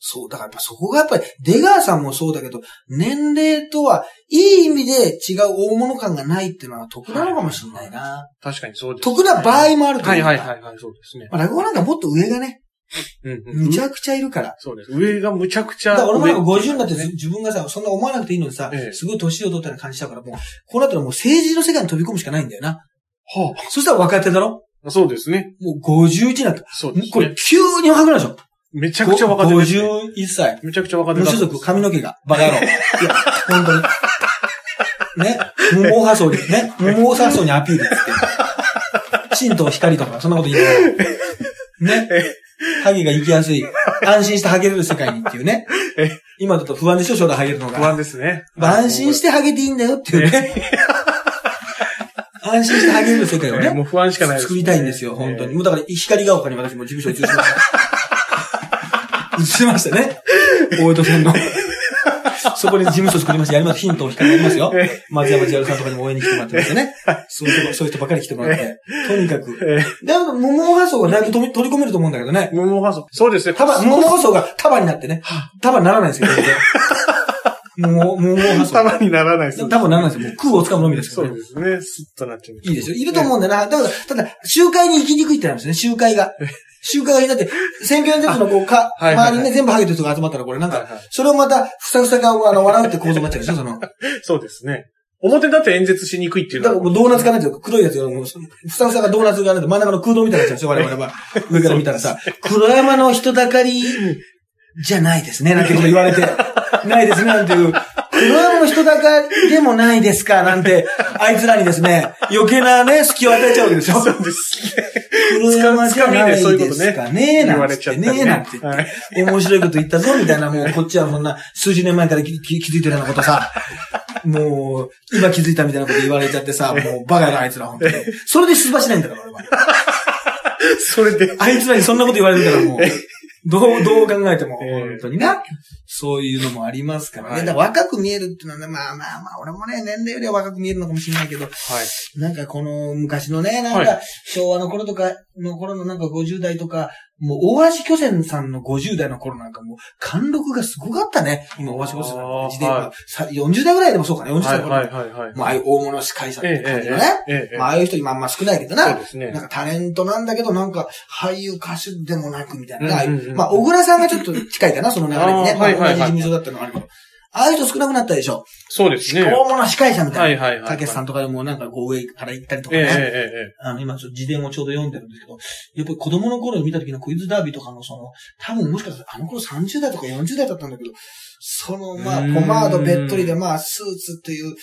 [SPEAKER 1] そう、だからやっぱそこがやっぱり、出川さんもそうだけど、年齢とは、いい意味で違う大物感がないっていうのは得なのかもしれないな。
[SPEAKER 2] 確かにそうです。
[SPEAKER 1] 得な場合もあると
[SPEAKER 2] はい
[SPEAKER 1] いうか
[SPEAKER 2] はいはいはい、そうですね。
[SPEAKER 1] まあ落語なんかもっと上がね、
[SPEAKER 2] うんうん
[SPEAKER 1] むちゃくちゃいるから。
[SPEAKER 2] そうです。上がむちゃくちゃ。
[SPEAKER 1] だから俺もなんか
[SPEAKER 2] 上
[SPEAKER 1] 50になってず自分がさ、そんな思わなくていいのにさ
[SPEAKER 2] ええ、
[SPEAKER 1] すごい年を取ったような感じしたから、もう、こうなったらもう政治の世界に飛び込むしかないんだよな。
[SPEAKER 2] は
[SPEAKER 1] そしたら若手だろ？
[SPEAKER 2] あ、そうですね。
[SPEAKER 1] もう51になった。
[SPEAKER 2] そうです
[SPEAKER 1] これ
[SPEAKER 2] ね。
[SPEAKER 1] 急に若くなるでしょ？
[SPEAKER 2] めちゃくちゃ若手です、ね。
[SPEAKER 1] 51歳。
[SPEAKER 2] めちゃくちゃ若手だ
[SPEAKER 1] 無所属、髪の毛が、バカ野郎。いや、本当に。ね、無毛発想に、ね、無毛発想にアピールって。神道光とか、そんなこと言いながら。ね。ハゲが行きやすい。安心してハゲれる世界にっていうね
[SPEAKER 2] え。
[SPEAKER 1] 今だと不安でしょ、将来ハゲるのが。
[SPEAKER 2] 不安ですね。
[SPEAKER 1] 安心してハゲていいんだよっていうね。安心してハゲれる世界をね。
[SPEAKER 2] ええもう不安しかないです、
[SPEAKER 1] 作りたいんですよ、本当に。もうだから、光が丘に私も事務所移しました。移しましたね。大江戸線の。そこに事務所作りまして、やります。ヒントを光やりますよ。松山千春さんとかにも応援に来てもらってますね。そういう人そういう人ばっかり来てもらって。とにかく。
[SPEAKER 2] ええ
[SPEAKER 1] でも、桃発想がだいぶ取り取り込めると思うんだけどね。
[SPEAKER 2] 無毛発想。そうですね。
[SPEAKER 1] 束、桃発想が束になってね。束にならないんですよ、全然桃、桃発想。
[SPEAKER 2] 束にならないです。
[SPEAKER 1] 束にならないですよ。もう空を掴むのみですけどね
[SPEAKER 2] そうですね。スッとなっちゃう。
[SPEAKER 1] いいですよ。いると思うんだよな。だから、ただ、集会に行きにくいってなんですね、集会が。集会が、だって、選挙演説のこう、か、
[SPEAKER 2] はいはいはい
[SPEAKER 1] 周りにね、全部ハゲてる人が集まったら、これなんか、それをまた、ふさふさが、あの、笑うって構造になっちゃうでしょ、その。
[SPEAKER 2] そうですね。表だって演説しにくいっていうのは。
[SPEAKER 1] らもうドーナツがないと、黒いやつが、もう、ふさふさがドーナツがないと、真ん中の空洞みたいになっちゃうですよ、我々は。上から見たらさ、黒山の人だかり、じゃないですね、なんてこと言われて。ないですね、なんていう。黒山の人だかりでもないですか、なんて、あいつらにですね、余計なね、隙を与えちゃうわけですよ。
[SPEAKER 2] そうですね。
[SPEAKER 1] 黒山じゃないですかね、
[SPEAKER 2] 言
[SPEAKER 1] なん
[SPEAKER 2] われちゃった
[SPEAKER 1] て言ってね、なんて。
[SPEAKER 2] はい。
[SPEAKER 1] 面白いこと言ったぞ、みたいな、もうこっちはそんな数十年前から気づいてるようなことさ、もう、今気づいたみたいなこと言われちゃってさ、もうバカやな、あいつら、本当に。それで出馬しないんだから、俺は。
[SPEAKER 2] それで。
[SPEAKER 1] あいつらにそんなこと言われるから、もう、どう、どう考えても、
[SPEAKER 2] ええ
[SPEAKER 1] 本当にな。そういうのもありますからね。ら若く見えるっていうのはね、まあまあまあ、俺もね、年齢よりは若く見えるのかもしれないけど、
[SPEAKER 2] はい。
[SPEAKER 1] なんかこの昔のね、なん
[SPEAKER 2] は
[SPEAKER 1] か昭和の頃とかの頃のなんか50代とか、もう大橋巨泉さんの50代の頃なんかもう貫禄がすごかったね。今大橋巨泉さんの時代
[SPEAKER 2] は
[SPEAKER 1] は、さ40代ぐらいでもそうかね、40
[SPEAKER 2] はい、
[SPEAKER 1] 代の頃。
[SPEAKER 2] はい、はい、はい。
[SPEAKER 1] もうああいう大物司会者って
[SPEAKER 2] ええ、ええ
[SPEAKER 1] 感じのね。、
[SPEAKER 2] ええ、
[SPEAKER 1] まあああいう人今あんま少ないけどな。
[SPEAKER 2] そうですね
[SPEAKER 1] なん。かタレントなんだけど、なんか俳優歌手でもなくみたいな。
[SPEAKER 2] うんうんうん
[SPEAKER 1] まあ小倉さんがちょっと近いかな、その流れにね。
[SPEAKER 2] あー
[SPEAKER 1] まあ同じ
[SPEAKER 2] はいはいはい
[SPEAKER 1] 事務所だったのがあるけど。ああいう人少なくなったでしょ。
[SPEAKER 2] そうですね。
[SPEAKER 1] 大物司会者みたいな。
[SPEAKER 2] はい、はい、はい。
[SPEAKER 1] たけしさんとかでもなんかこう上から行ったりとか
[SPEAKER 2] ええ、え
[SPEAKER 1] ね。
[SPEAKER 2] え、ええ。
[SPEAKER 1] あの、今ちょっと自伝をちょうど読んでるんですけど、やっぱり子供の頃に見た時のクイズダービーとかのその、多分もしかしたらあの頃30代とか40代だったんだけど、その、まあ、
[SPEAKER 2] うーん
[SPEAKER 1] ポマードべっとりで、まあ、スーツっていう、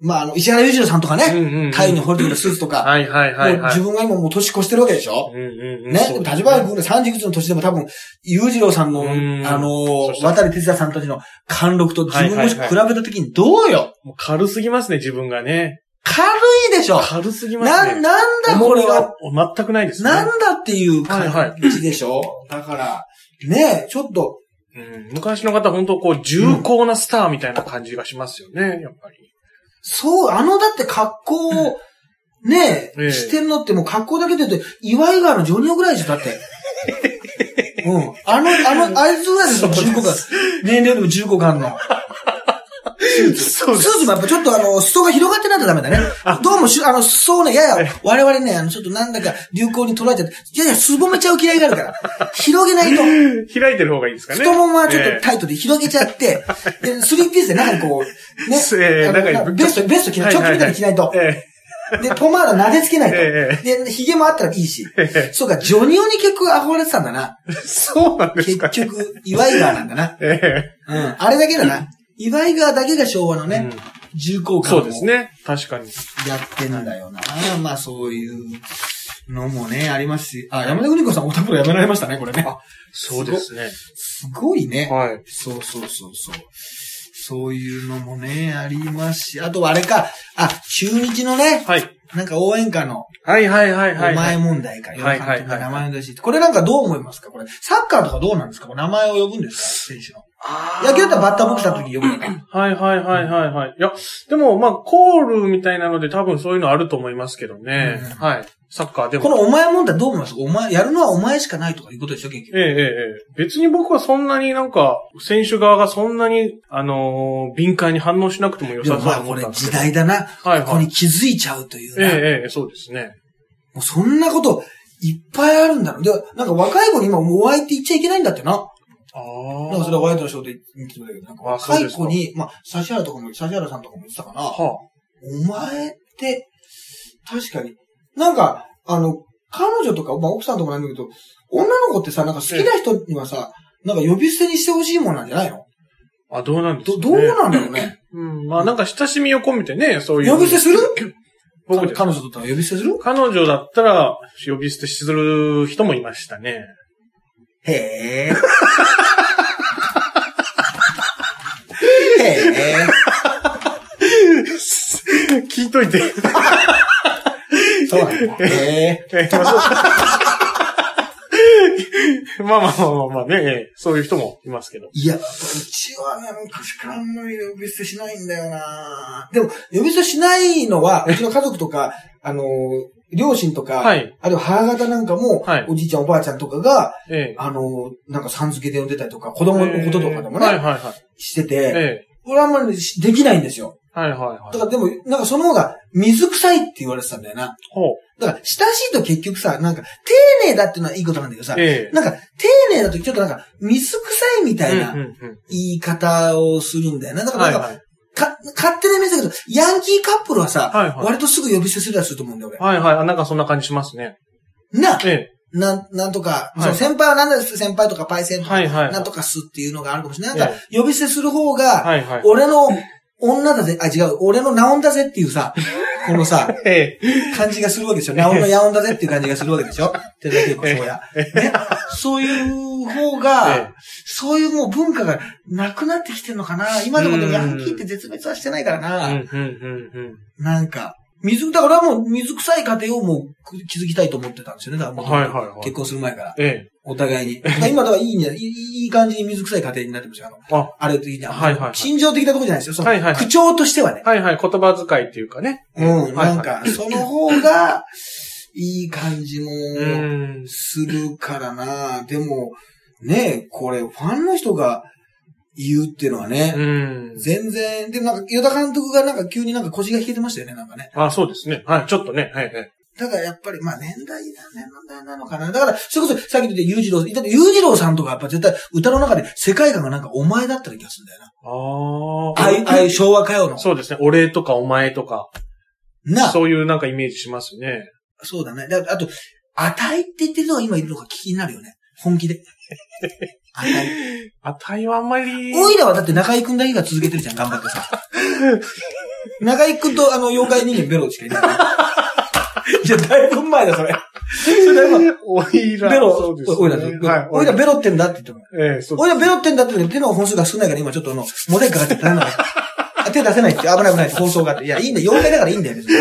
[SPEAKER 1] まあ、あの、石原裕次郎さんとかね、
[SPEAKER 2] うんうんうん
[SPEAKER 1] タイに掘る時のスーツとか、
[SPEAKER 2] はい、はい、はい、はい。
[SPEAKER 1] もう自分が今もう年越してるわけでしょ
[SPEAKER 2] うんうんうん。
[SPEAKER 1] ね、
[SPEAKER 2] です
[SPEAKER 1] 立花君が30いくつの年でも多分、裕次郎さんの、
[SPEAKER 2] うん
[SPEAKER 1] あの
[SPEAKER 2] そし、たら
[SPEAKER 1] 渡哲也さんたちの貫禄と自分もし比べた時にどうよ
[SPEAKER 2] もう軽すぎますね、自分がね。
[SPEAKER 1] 軽いでしょ
[SPEAKER 2] 軽すぎます
[SPEAKER 1] な、
[SPEAKER 2] ね。
[SPEAKER 1] なんだこれは。
[SPEAKER 2] 全くないですね。
[SPEAKER 1] なんだっていう感じでしょ、だから、ねえ、ちょっと、
[SPEAKER 2] うん、昔の方、本当こう、重厚なスターみたいな感じがしますよね、やっぱり。
[SPEAKER 1] そう、あのだって格好を、ねえ、
[SPEAKER 2] ええ
[SPEAKER 1] してんのってもう格好だけで言うと、岩井川のジョニオぐらいでしょ、だって。うん。あの、あの、あいつぐらいですよ、15巻。年齢よりも15巻の。スーツもやっぱちょっとあの、裾が広がってないとダメだね。どうもし、あの、裾をね、やや、我々ね、あの、ちょっとなんだか流行に捉えちゃって、いやいや、すぼめちゃう嫌いがあるから。広げないと。
[SPEAKER 2] 開いてる方がいいですかね。
[SPEAKER 1] 太ももはちょっ
[SPEAKER 2] ええ
[SPEAKER 1] とタイトで広げちゃって、で、スリーピースで中にこう、ね、
[SPEAKER 2] ええ
[SPEAKER 1] あの
[SPEAKER 2] 中に
[SPEAKER 1] ベスト、ベスト着ない、ちょっとみたいに着ないと。
[SPEAKER 2] え
[SPEAKER 1] で、ポマード撫でつけないと。
[SPEAKER 2] え
[SPEAKER 1] で、髭もあったらいいし。
[SPEAKER 2] ええ
[SPEAKER 1] そうか、ジョニオに結局憧れてたんだな。
[SPEAKER 2] えそうなんです
[SPEAKER 1] 結
[SPEAKER 2] か。
[SPEAKER 1] 局、岩井川なんだな。
[SPEAKER 2] ええ
[SPEAKER 1] うん。あれだけだな。岩井川だけが昭和のね、重厚感
[SPEAKER 2] そ
[SPEAKER 1] を
[SPEAKER 2] うですね。確かに。
[SPEAKER 1] やってんだよな。まあそういうのもね、ありますし。あ、山田邦子さんオタクロやめられましたね、これね。
[SPEAKER 2] そうですね。
[SPEAKER 1] すごいね。
[SPEAKER 2] はい。
[SPEAKER 1] そうそうそうそう。そういうのもね、ありますし、あとはあれか、あ、中日のね、
[SPEAKER 2] はい。
[SPEAKER 1] なんか応援歌の、
[SPEAKER 2] はいはいはいはい。
[SPEAKER 1] お前問題か、
[SPEAKER 2] はいはいはい
[SPEAKER 1] 名前を出しこれなんかどう思いますか？これ、サッカーとかどうなんですか？名前を呼ぶんですか？選手の。野球だったらバッターボックスだった時呼ぶのか。
[SPEAKER 2] はいはいはいはいはい。いや、でもまあ、コールみたいなので多分そういうのあると思いますけどね。
[SPEAKER 1] うん
[SPEAKER 2] はい。サッカーでも。
[SPEAKER 1] このお前問題どう思いますお前、やるのはお前しかないとかいうことでしょ結局。
[SPEAKER 2] ええええええ。別に僕はそんなになんか、選手側がそんなに、あのー敏感に反応しなくても良さそうな
[SPEAKER 1] まあこれ時
[SPEAKER 2] 思ったんですけど。
[SPEAKER 1] 代だな。
[SPEAKER 2] はいはい。
[SPEAKER 1] ここに気づいちゃうというな。
[SPEAKER 2] ええええ、そうですね。
[SPEAKER 1] もうそんなこといっぱいあるんだろう。で、なんか若い子に今お相手言っちゃいけないんだってな。
[SPEAKER 2] あ
[SPEAKER 1] なんかそれはワイドのショーで言ってたけど、なんか
[SPEAKER 2] あ
[SPEAKER 1] 若い子に、まあ、指原とかも、指原さんとかも言ってたかな。
[SPEAKER 2] は
[SPEAKER 1] お前って、確かに。なんか、あの、彼女とか、まあ、奥さんとかなんだけど、女の子ってさ、なんか好きな人にはさ、なんか呼び捨てにしてほしいもんなんじゃないの？
[SPEAKER 2] あ。あ、どうなんです
[SPEAKER 1] ど、
[SPEAKER 2] か、ね、
[SPEAKER 1] どうなんだろうね。
[SPEAKER 2] うん。まあなんか親しみを込めてね、そういう。
[SPEAKER 1] 呼び捨てする？
[SPEAKER 2] 僕で
[SPEAKER 1] 彼彼女とったら呼び捨てする？
[SPEAKER 2] 彼女だったら、呼び捨てする人もいましたね。
[SPEAKER 1] へえ。へえ。
[SPEAKER 2] 聞いといて。
[SPEAKER 1] そうなんだ。へえ。
[SPEAKER 2] えまあまあまあまあまあまあね、ええそういう人もいますけど。
[SPEAKER 1] いや、うちはね、昔からあんまり呼び捨てしないんだよなでも、呼び捨てしないのは、うちの家族とか、あの、両親とか、
[SPEAKER 2] はい。
[SPEAKER 1] あるいは母方なんかも、
[SPEAKER 2] はい
[SPEAKER 1] おじいちゃんおばあちゃんとかが、
[SPEAKER 2] ええ
[SPEAKER 1] あの、なんかさん付けで呼んでたりとか、子供のこととかでもね、
[SPEAKER 2] はいはいはい。
[SPEAKER 1] してて、
[SPEAKER 2] ええ
[SPEAKER 1] これはあんまりできないんですよ。
[SPEAKER 2] はいはいはい。
[SPEAKER 1] だからでも、なんかその方が水臭いって言われてたんだよな。
[SPEAKER 2] ほう。
[SPEAKER 1] だから、親しいと結局さ、なんか、丁寧だっていうのはいいことなんだけどさ、
[SPEAKER 2] ええ
[SPEAKER 1] なんか、丁寧だとちょっとなんか、水臭いみたいな言い方をするんだよな。だからなんか、
[SPEAKER 2] はいはい。
[SPEAKER 1] か勝手なイメージだけど、ヤンキーカップルはさ、
[SPEAKER 2] はいはい
[SPEAKER 1] 割とすぐ呼び捨てするやつすると思うんだよ、
[SPEAKER 2] はいはい。あなんかそんな感じしますね。
[SPEAKER 1] 俺。な、
[SPEAKER 2] え
[SPEAKER 1] なん、なんとか、
[SPEAKER 2] はい
[SPEAKER 1] その先輩は何です先輩とかパイセン
[SPEAKER 2] え
[SPEAKER 1] とか、
[SPEAKER 2] はいはい。
[SPEAKER 1] なんとかすっていうのがあるかもしれない。
[SPEAKER 2] え
[SPEAKER 1] なんか、呼び捨てする方が、
[SPEAKER 2] はいはい。
[SPEAKER 1] 俺の女だぜ、あ、違う、俺のナオンだぜっていうさ、このさ、
[SPEAKER 2] ええ
[SPEAKER 1] 感じがするわけでしょ。ナオンのヤオンだぜっていう感じがするわけでしょ。手だけこそうや。ね。そういう方が、
[SPEAKER 2] ええ
[SPEAKER 1] そういうもう文化がなくなってきてるのかな。今のこと
[SPEAKER 2] うん
[SPEAKER 1] ヤンキーって絶滅はしてないから
[SPEAKER 2] うん
[SPEAKER 1] な。なんか、水、だからもう水臭い家庭をもう築きたいと思ってたんですよね。だからもう
[SPEAKER 2] はいはいはい
[SPEAKER 1] 結婚する前から。
[SPEAKER 2] ええ
[SPEAKER 1] お互いに。今だからいいんじゃないい感じに水臭い家庭になってますよ。あの、
[SPEAKER 2] あ、
[SPEAKER 1] あれといいね。
[SPEAKER 2] はいはいはい
[SPEAKER 1] 心情的なところじゃないですよ。その、
[SPEAKER 2] はいはいはい
[SPEAKER 1] 口調としてはね。
[SPEAKER 2] はいはい。言葉遣いっていうかね。
[SPEAKER 1] うん、
[SPEAKER 2] はいはい
[SPEAKER 1] なんか、その方が、いい感じも
[SPEAKER 2] うん。
[SPEAKER 1] するからな。でも、ねこれ、ファンの人が言うっていうのはね、
[SPEAKER 2] うん。
[SPEAKER 1] 全然、でもなんか、与田監督がなんか急になんか腰が引けてましたよね、なんかね。
[SPEAKER 2] あ、そうですね。はい。ちょっとね。はいはい。
[SPEAKER 1] だからやっぱり、まあ年代だ、年代なのかな。だから、それこそ、さっき言った裕次郎、だって裕次郎さんとかやっぱ絶対歌の中で世界観がなんかお前だったら気がするんだよな。
[SPEAKER 2] ああ。
[SPEAKER 1] ああいう、ああいう昭和歌謡の。
[SPEAKER 2] そうですね。お礼とかお前とか、
[SPEAKER 1] な、
[SPEAKER 2] そういうなんかイメージしますね。
[SPEAKER 1] そうだね。だあと、あたいって言ってるのが今いるのが気になるよね。本気で。あたい。
[SPEAKER 2] あたいはあんまり。
[SPEAKER 1] おいらはだって中井くんだけが続けてるじゃん、頑張ってさ。中井くんとあの、妖怪人間ベロしかいない。いや、だいぶ前だ、それ。それだいぶ
[SPEAKER 2] おいら。
[SPEAKER 1] ベロ、
[SPEAKER 2] そうですね。
[SPEAKER 1] おいらで、
[SPEAKER 2] はい。
[SPEAKER 1] おいらベロってんだって言っても。
[SPEAKER 2] ええ、そう
[SPEAKER 1] おいらベロってんだって言って、手の本数が少ないから今ちょっとあの、モテかかって大変なの。あ手出せないって危ない危ないって放送があって。いや、いいんだよ。妖怪だからいいんだよ、別に。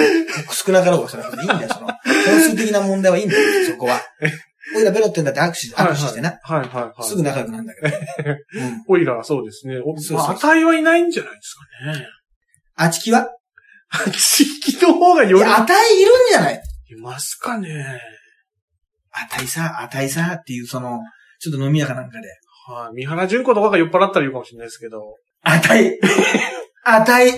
[SPEAKER 1] 少なかろうがそれはいいんだよ、その。本数的な問題はいいんだよ、そこは。おいらベロってんだって握手、握手してな。
[SPEAKER 2] はいはいはい。
[SPEAKER 1] すぐ仲良くなるんだけど。うん。
[SPEAKER 2] おいらはそうですね。お
[SPEAKER 1] そう
[SPEAKER 2] まあ、あたいはいないんじゃないですかね。
[SPEAKER 1] あちきは？
[SPEAKER 2] 地域の方がより
[SPEAKER 1] いや、あたいいるんじゃない？
[SPEAKER 2] いますかね。
[SPEAKER 1] あたいさ、あたいさっていう、その、ちょっと飲み屋かなんかで。
[SPEAKER 2] はい。三原純子とかが酔っ払ったら言うかもしれないですけど。
[SPEAKER 1] あたい、あたい、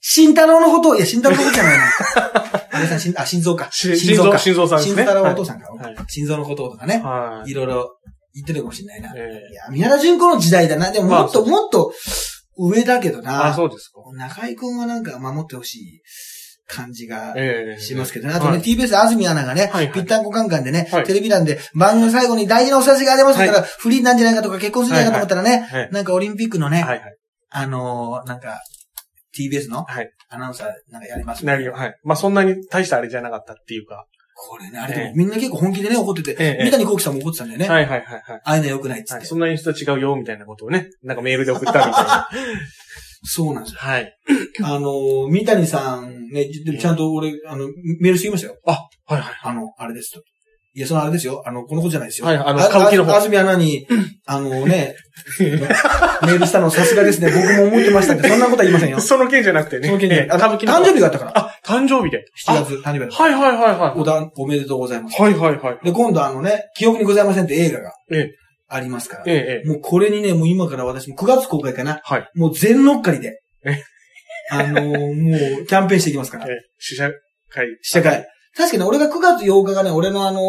[SPEAKER 1] 慎太郎のことを、いや、慎太郎のことじゃないな。あれさん、しんあ、心臓か。
[SPEAKER 2] し
[SPEAKER 1] 心臓か。
[SPEAKER 2] 心臓さんですね
[SPEAKER 1] 慎太郎のお父さんか。
[SPEAKER 2] はい
[SPEAKER 1] 心臓のこととかね。
[SPEAKER 2] はい。
[SPEAKER 1] いろいろ言ってるかもしれないな。い
[SPEAKER 2] ええ
[SPEAKER 1] や、三原純子の時代だな。でももっと、
[SPEAKER 2] まあ
[SPEAKER 1] もっと上だけどな。
[SPEAKER 2] あ、そうですか。
[SPEAKER 1] 中井くんはなんか守ってほしい感じが
[SPEAKER 2] ええ。
[SPEAKER 1] しますけどね。あとね、
[SPEAKER 2] はい
[SPEAKER 1] TBS 安住アナがね、ぴったんこカンカンでね、
[SPEAKER 2] はい
[SPEAKER 1] テレビ欄で番組の最後に大事なお知らせがありますから、フリーなんじゃないかとか結婚するんじゃないかと思ったらね、
[SPEAKER 2] はい
[SPEAKER 1] なんかオリンピックのね。あのーなんか、TBS の
[SPEAKER 2] はい。
[SPEAKER 1] アナウンサーなんかやります。
[SPEAKER 2] なるよ。はい。まあそんなに大したあれじゃなかったっていうか。
[SPEAKER 1] これね、あれで
[SPEAKER 2] ええ
[SPEAKER 1] もみんな結構本気でね、怒ってて、
[SPEAKER 2] ええ
[SPEAKER 1] 三谷幸喜さんも怒ってたんだよね。
[SPEAKER 2] はいはいはいはい。
[SPEAKER 1] ああいうの良くないっつって。
[SPEAKER 2] はい、そんな演出は違うよ、みたいなことをね、なんかメールで送ったみたいな。
[SPEAKER 1] そうなんですよ。
[SPEAKER 2] はい。
[SPEAKER 1] あの、三谷さんね、ちゃんと俺、あの、メールしてきましたよ。
[SPEAKER 2] あ、はいはい。
[SPEAKER 1] あの、あれですと。いや、そのあれですよ。あの、このことじゃないですよ。
[SPEAKER 2] はいあの歌舞伎の方
[SPEAKER 1] あ安住アナに、あのね、メールしたのさすがですね。僕も思ってましたって、そんなことは言いませんよ。
[SPEAKER 2] その件じゃなくてね。
[SPEAKER 1] その件で、
[SPEAKER 2] ええ歌舞伎の方
[SPEAKER 1] 誕生日があったから。
[SPEAKER 2] あ、誕生日で。
[SPEAKER 1] 7月、誕生日だ
[SPEAKER 2] はいはいはいはい。
[SPEAKER 1] おだ、おめでとうございます。
[SPEAKER 2] はいはいはい。
[SPEAKER 1] で、今度あのね、記憶にございませんって映画が
[SPEAKER 2] ええ、
[SPEAKER 1] ありますから。
[SPEAKER 2] ええ、ええ。
[SPEAKER 1] もうこれにね、もう今から私も9月公開かな。
[SPEAKER 2] はい。
[SPEAKER 1] もう全乗っかりで
[SPEAKER 2] え。
[SPEAKER 1] あのーもう、キャンペーンしていきますから
[SPEAKER 2] え。え、試写会。
[SPEAKER 1] 試写会。確かに俺が9月8日がね、俺のあの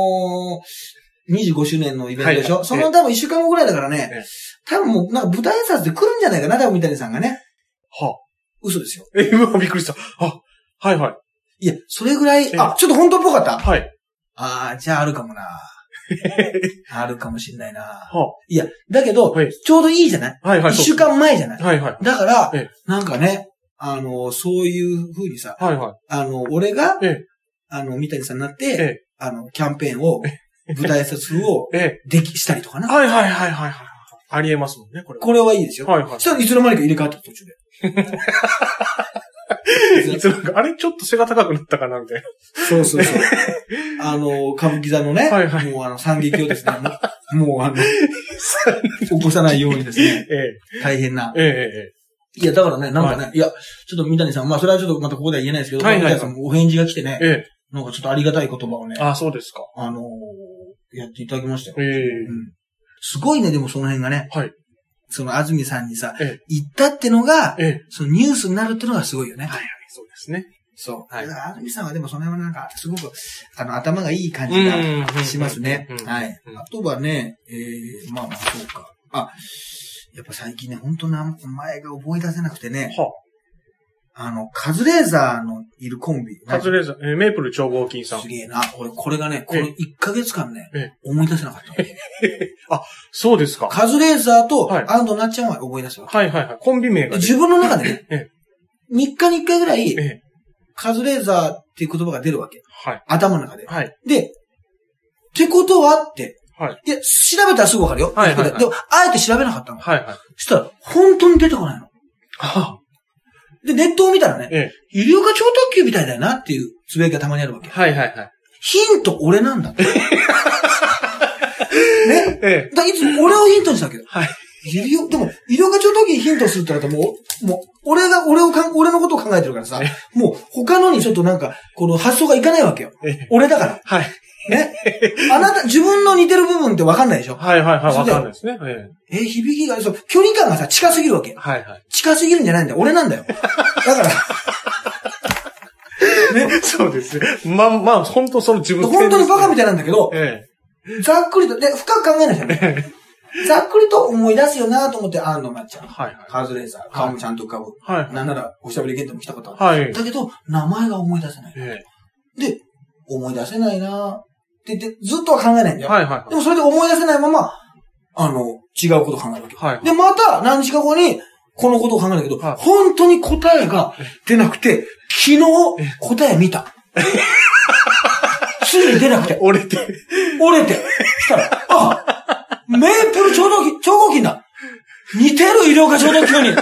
[SPEAKER 1] ー、25周年のイベントでしょ、
[SPEAKER 2] はい
[SPEAKER 1] その多分1週間後ぐらいだからね、
[SPEAKER 2] ええ
[SPEAKER 1] 多分もうなんか舞台挨拶で来るんじゃないかな、多分三谷さんがね。
[SPEAKER 2] は
[SPEAKER 1] 嘘ですよ。
[SPEAKER 2] え、うわ、びっくりした。あ、はいはい。
[SPEAKER 1] いや、それぐらい、
[SPEAKER 2] ええ
[SPEAKER 1] あ、ちょっと本当っぽかった？
[SPEAKER 2] はい。
[SPEAKER 1] ああ、じゃああるかもな。あるかもしんないな。
[SPEAKER 2] はい
[SPEAKER 1] や、だけど、
[SPEAKER 2] はい
[SPEAKER 1] ちょうどいいじゃない？
[SPEAKER 2] い。はいはい。
[SPEAKER 1] 一週間前じゃない？
[SPEAKER 2] はいはい。
[SPEAKER 1] だから
[SPEAKER 2] ええ、
[SPEAKER 1] なんかね、あの、そういう風にさ、
[SPEAKER 2] はいはい。
[SPEAKER 1] あの、俺が
[SPEAKER 2] ええ、
[SPEAKER 1] あの、三谷さんになって、
[SPEAKER 2] ええ、
[SPEAKER 1] あの、キャンペーンを、舞台挨拶を
[SPEAKER 2] え
[SPEAKER 1] でき、したりとか
[SPEAKER 2] え。
[SPEAKER 1] な。
[SPEAKER 2] はいはいはいはいはい。ありえますもんね、これは。
[SPEAKER 1] これはいいですよ。
[SPEAKER 2] はいはい
[SPEAKER 1] そしたらいつの間にか入れ替わった途中で。
[SPEAKER 2] いつなんか、あれ？ちょっと背が高くなったかな、みたいな。
[SPEAKER 1] そうそうそう。あの、歌舞伎座のね、
[SPEAKER 2] はいはい
[SPEAKER 1] もうあの、惨劇をですね、もう、もうあの、起こさないようにですね、
[SPEAKER 2] え
[SPEAKER 1] 大変な。
[SPEAKER 2] え、ええ、え
[SPEAKER 1] いや、だからね、なんかね、い、や、ちょっと三谷さん、まあ、それはちょっとまたここでは言えないですけど、
[SPEAKER 2] はいはい
[SPEAKER 1] 三谷さんもお返事が来てね、
[SPEAKER 2] え、え
[SPEAKER 1] なんかちょっとありがたい言葉をね
[SPEAKER 2] え。、あ、そうですか。
[SPEAKER 1] あのーやっていただきましたよ。
[SPEAKER 2] ええ
[SPEAKER 1] うん。すごいね、でもその辺がね。
[SPEAKER 2] はい。
[SPEAKER 1] その安住さんにさ、
[SPEAKER 2] ええ
[SPEAKER 1] 言ったってのが、
[SPEAKER 2] ええ。
[SPEAKER 1] そのニュースになるってのがすごいよね。
[SPEAKER 2] はいはい、そうですね。
[SPEAKER 1] そう。
[SPEAKER 2] はい
[SPEAKER 1] だから安住さんはでもその辺はなんか、すごく、あの、頭がいい感じがしますね
[SPEAKER 2] うんうん。
[SPEAKER 1] はい
[SPEAKER 2] うん。
[SPEAKER 1] あとはね、えー、まあまあ、そうか。あ、やっぱ最近ね、本当な、前が覚え出せなくてね、
[SPEAKER 2] は
[SPEAKER 1] あの、カズレーザーのいるコンビ。
[SPEAKER 2] カズレーザー、えーメープル超合金さん
[SPEAKER 1] す。げえな。俺、これがね、この1ヶ月間ね
[SPEAKER 2] ええ、
[SPEAKER 1] 思い出せなかった。
[SPEAKER 2] そうですか。
[SPEAKER 1] カズレーザーと
[SPEAKER 2] はい
[SPEAKER 1] 安藤なっちゃんは思い出すわ。
[SPEAKER 2] はいはいはい。コンビ名が。
[SPEAKER 1] 自分の中でね
[SPEAKER 2] ええ、
[SPEAKER 1] 3日に1回ぐらい
[SPEAKER 2] え、え。
[SPEAKER 1] カズレーザーっていう言葉が出るわけ。
[SPEAKER 2] はい。
[SPEAKER 1] 頭の中で。
[SPEAKER 2] はい。
[SPEAKER 1] で、ってことはって。
[SPEAKER 2] はい。
[SPEAKER 1] いや、調べたらすぐわかるよ。
[SPEAKER 2] はいはいはい
[SPEAKER 1] でも、あえて調べなかったの。
[SPEAKER 2] はいはい。
[SPEAKER 1] そしたら、本当に出てこないの。
[SPEAKER 2] あ
[SPEAKER 1] で、ネットを見たらね、
[SPEAKER 2] ええ。
[SPEAKER 1] 医療課超特急みたいだよなっていうつぶやきがたまにあるわけ。
[SPEAKER 2] はいはいはい。
[SPEAKER 1] ヒント俺なんだって。ね？
[SPEAKER 2] ええ。
[SPEAKER 1] だいつも俺をヒントにしたわけど。
[SPEAKER 2] はい。
[SPEAKER 1] 医療、でも、医療課長時にヒントするってなったらもう、もう、俺が、俺をかん、俺のことを考えてるからさ、もう、他のにちょっとなんか、この発想がいかないわけよ。
[SPEAKER 2] ええ。
[SPEAKER 1] 俺だから。
[SPEAKER 2] はい。
[SPEAKER 1] ね。あなた、自分の似てる部分ってわかんないでしょ？
[SPEAKER 2] はいはいはい。わかんないですね。ええ。
[SPEAKER 1] え、響きが、そう、距離感がさ、近すぎるわけ。
[SPEAKER 2] はいはい。
[SPEAKER 1] 近すぎるんじゃないんだよ。俺なんだよ。だから、ね？
[SPEAKER 2] そうですね。まあまあ、本当その自分
[SPEAKER 1] 本当にバカみ
[SPEAKER 2] たい
[SPEAKER 1] なんだけど、
[SPEAKER 2] え
[SPEAKER 1] ざっくりと、で、深く考えないじゃん。
[SPEAKER 2] え。
[SPEAKER 1] ざっくりと思い出すよなと思って、あんのなっちゃう。
[SPEAKER 2] はいはい。
[SPEAKER 1] カズレーザー、顔もちゃんと浮かぶ。
[SPEAKER 2] はい。
[SPEAKER 1] なんなら、おしゃべりゲントも来たことある。
[SPEAKER 2] はい。
[SPEAKER 1] だけど、名前が思い出せない。
[SPEAKER 2] え
[SPEAKER 1] で、思い出せないなって言って、ずっとは考えないんだ
[SPEAKER 2] え。
[SPEAKER 1] よ。
[SPEAKER 2] はいはい
[SPEAKER 1] で。もそれで思い出せないまま、あの、違うことを考えるわけ。
[SPEAKER 2] はい。
[SPEAKER 1] で、また何日か後に、このことを考えるけど、
[SPEAKER 2] はい
[SPEAKER 1] 本当に答えが出なくて、昨日答え見た。ついに出なくて、
[SPEAKER 2] 折れて。
[SPEAKER 1] 折れて。したら、あメープル超合金、超合金だ似てる医療科超合金に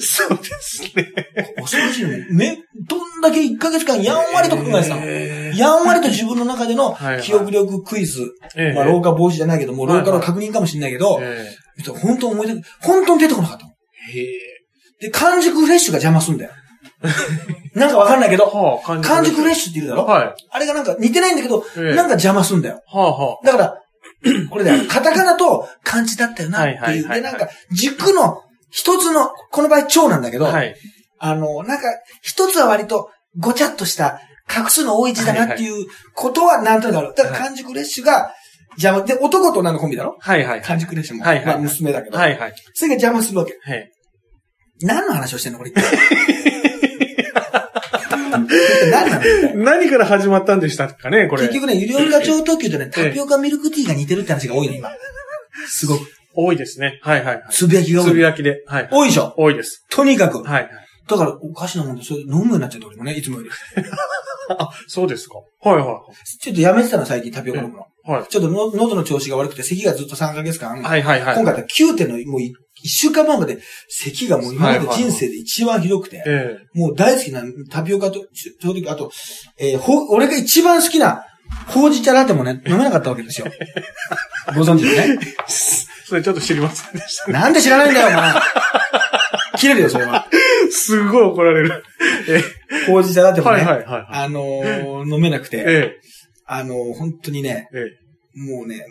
[SPEAKER 2] そうですね。
[SPEAKER 1] 恐ろしいね。め、どんだけ1ヶ月間やんわりと考えてたの。
[SPEAKER 2] え
[SPEAKER 1] やんわりと自分の中での
[SPEAKER 2] はいはい
[SPEAKER 1] 記憶力クイズ。
[SPEAKER 2] ええ
[SPEAKER 1] まあ、老化防止じゃないけども、
[SPEAKER 2] はいはい
[SPEAKER 1] 老化の確認かもしれないけど、
[SPEAKER 2] え
[SPEAKER 1] 本当思い出、本当に出てこなかったの。
[SPEAKER 2] え。へえ。
[SPEAKER 1] で、完熟フレッシュが邪魔すんだよ。なんかわかんないけど、
[SPEAKER 2] はあ、完
[SPEAKER 1] 完熟フレッ
[SPEAKER 2] シ
[SPEAKER 1] シュって言うだろ？
[SPEAKER 2] はい。
[SPEAKER 1] あれがなんか似てないんだけど、
[SPEAKER 2] ええ
[SPEAKER 1] なんか邪魔すんだよ。
[SPEAKER 2] はあは
[SPEAKER 1] だから、これだよ、カタカナと漢字だったよなっていう。で、
[SPEAKER 2] はいはいはいはい
[SPEAKER 1] なんか、軸の一つの、この場合蝶なんだけ
[SPEAKER 2] あ。
[SPEAKER 1] ど、
[SPEAKER 2] はい。
[SPEAKER 1] あの、なんか、一つは割とごちゃっとした、画数の多い字だなっていうことはなんとなくある。だから、完熟フレッシュが邪魔。で、男と女のコンビだろ？
[SPEAKER 2] はいはい。
[SPEAKER 1] 完熟フレッシュも。
[SPEAKER 2] はいはい
[SPEAKER 1] まあ、娘だけど。
[SPEAKER 2] はいはい。
[SPEAKER 1] それが邪魔するわけ。
[SPEAKER 2] はい。
[SPEAKER 1] 何の話をしてんのこれ一体。何なの
[SPEAKER 2] 何から始まったんでしたかね、これ。
[SPEAKER 1] 結局ね、有料化超特急とね、タピオカミルクティーが似てるって話が多いの、今。すごく。
[SPEAKER 2] 多いですね。はいはいはい。
[SPEAKER 1] つぶやきが多い。
[SPEAKER 2] つぶやきで。はい。
[SPEAKER 1] 多いでしょ？
[SPEAKER 2] 多いです。
[SPEAKER 1] とにかく。
[SPEAKER 2] はい。
[SPEAKER 1] だから、おかしなもんで、それ飲むようになっちゃって、俺もね、いつもより。
[SPEAKER 2] あ、そうですか。はいは
[SPEAKER 1] ちょっとやめてたの、最近タピオカ飲むの。
[SPEAKER 2] い。はい。
[SPEAKER 1] ちょっとの喉の調子が悪くて、咳がずっと3ヶ月間。
[SPEAKER 2] はいはいはい。
[SPEAKER 1] 今回だったら9点の、もう1週間前まで、咳がもう今まで人生で一番ひどくて、
[SPEAKER 2] え
[SPEAKER 1] もう大好きなタピオカと、ちょちょうど、あと、えーほ、俺が一番好きな、ほうじ茶ラテもね、飲めなかったわけですよ。ご存知でね。
[SPEAKER 2] えそれちょっと知りませんでしたね。
[SPEAKER 1] なんで知らないんだよ、お前。切れるよ、それは。
[SPEAKER 2] すごい怒られる。え
[SPEAKER 1] ほうじ茶ラテもね、
[SPEAKER 2] はいはいはいはい。
[SPEAKER 1] あのー飲めなくて、
[SPEAKER 2] ええ
[SPEAKER 1] あのー本当にね、
[SPEAKER 2] え
[SPEAKER 1] もうね、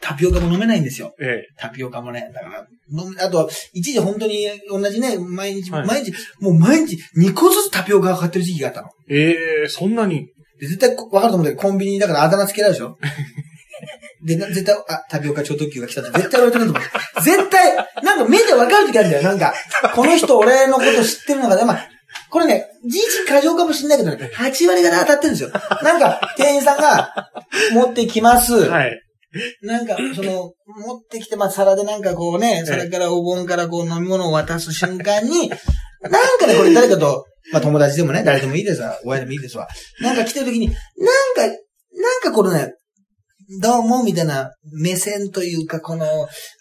[SPEAKER 1] タピオカも飲めないんですよ。
[SPEAKER 2] ええ
[SPEAKER 1] タピオカもね。だから、飲むあとは、一時本当に同じね、毎日、
[SPEAKER 2] はい
[SPEAKER 1] 毎日、もう毎日2個ずつタピオカが買ってる時期があったの。
[SPEAKER 2] ええそんなに。
[SPEAKER 1] で絶対わかると思うんだけど、コンビニだからあだ名つけられるでしょで、な絶対、あ、タピオカ超特急が来たって絶対言われてると思う。絶対、なんか目でわかる時あるんだよ。なんか、この人俺のこと知ってるのかで、まあ、これね、事実過剰かもしれないけどね、8割方当たってるんですよ。なんか、店員さんが持ってきます。
[SPEAKER 2] はい。
[SPEAKER 1] なんか、その、持ってきて、まあ、皿でなんかこうね、皿からお盆からこう飲み物を渡す瞬間に、なんかね、これ誰かと、まあ友達でもね、誰でもいいですわ、親でもいいですわ。なんか来てる時に、なんか、なんかこのね、どうも、みたいな目線というか、この、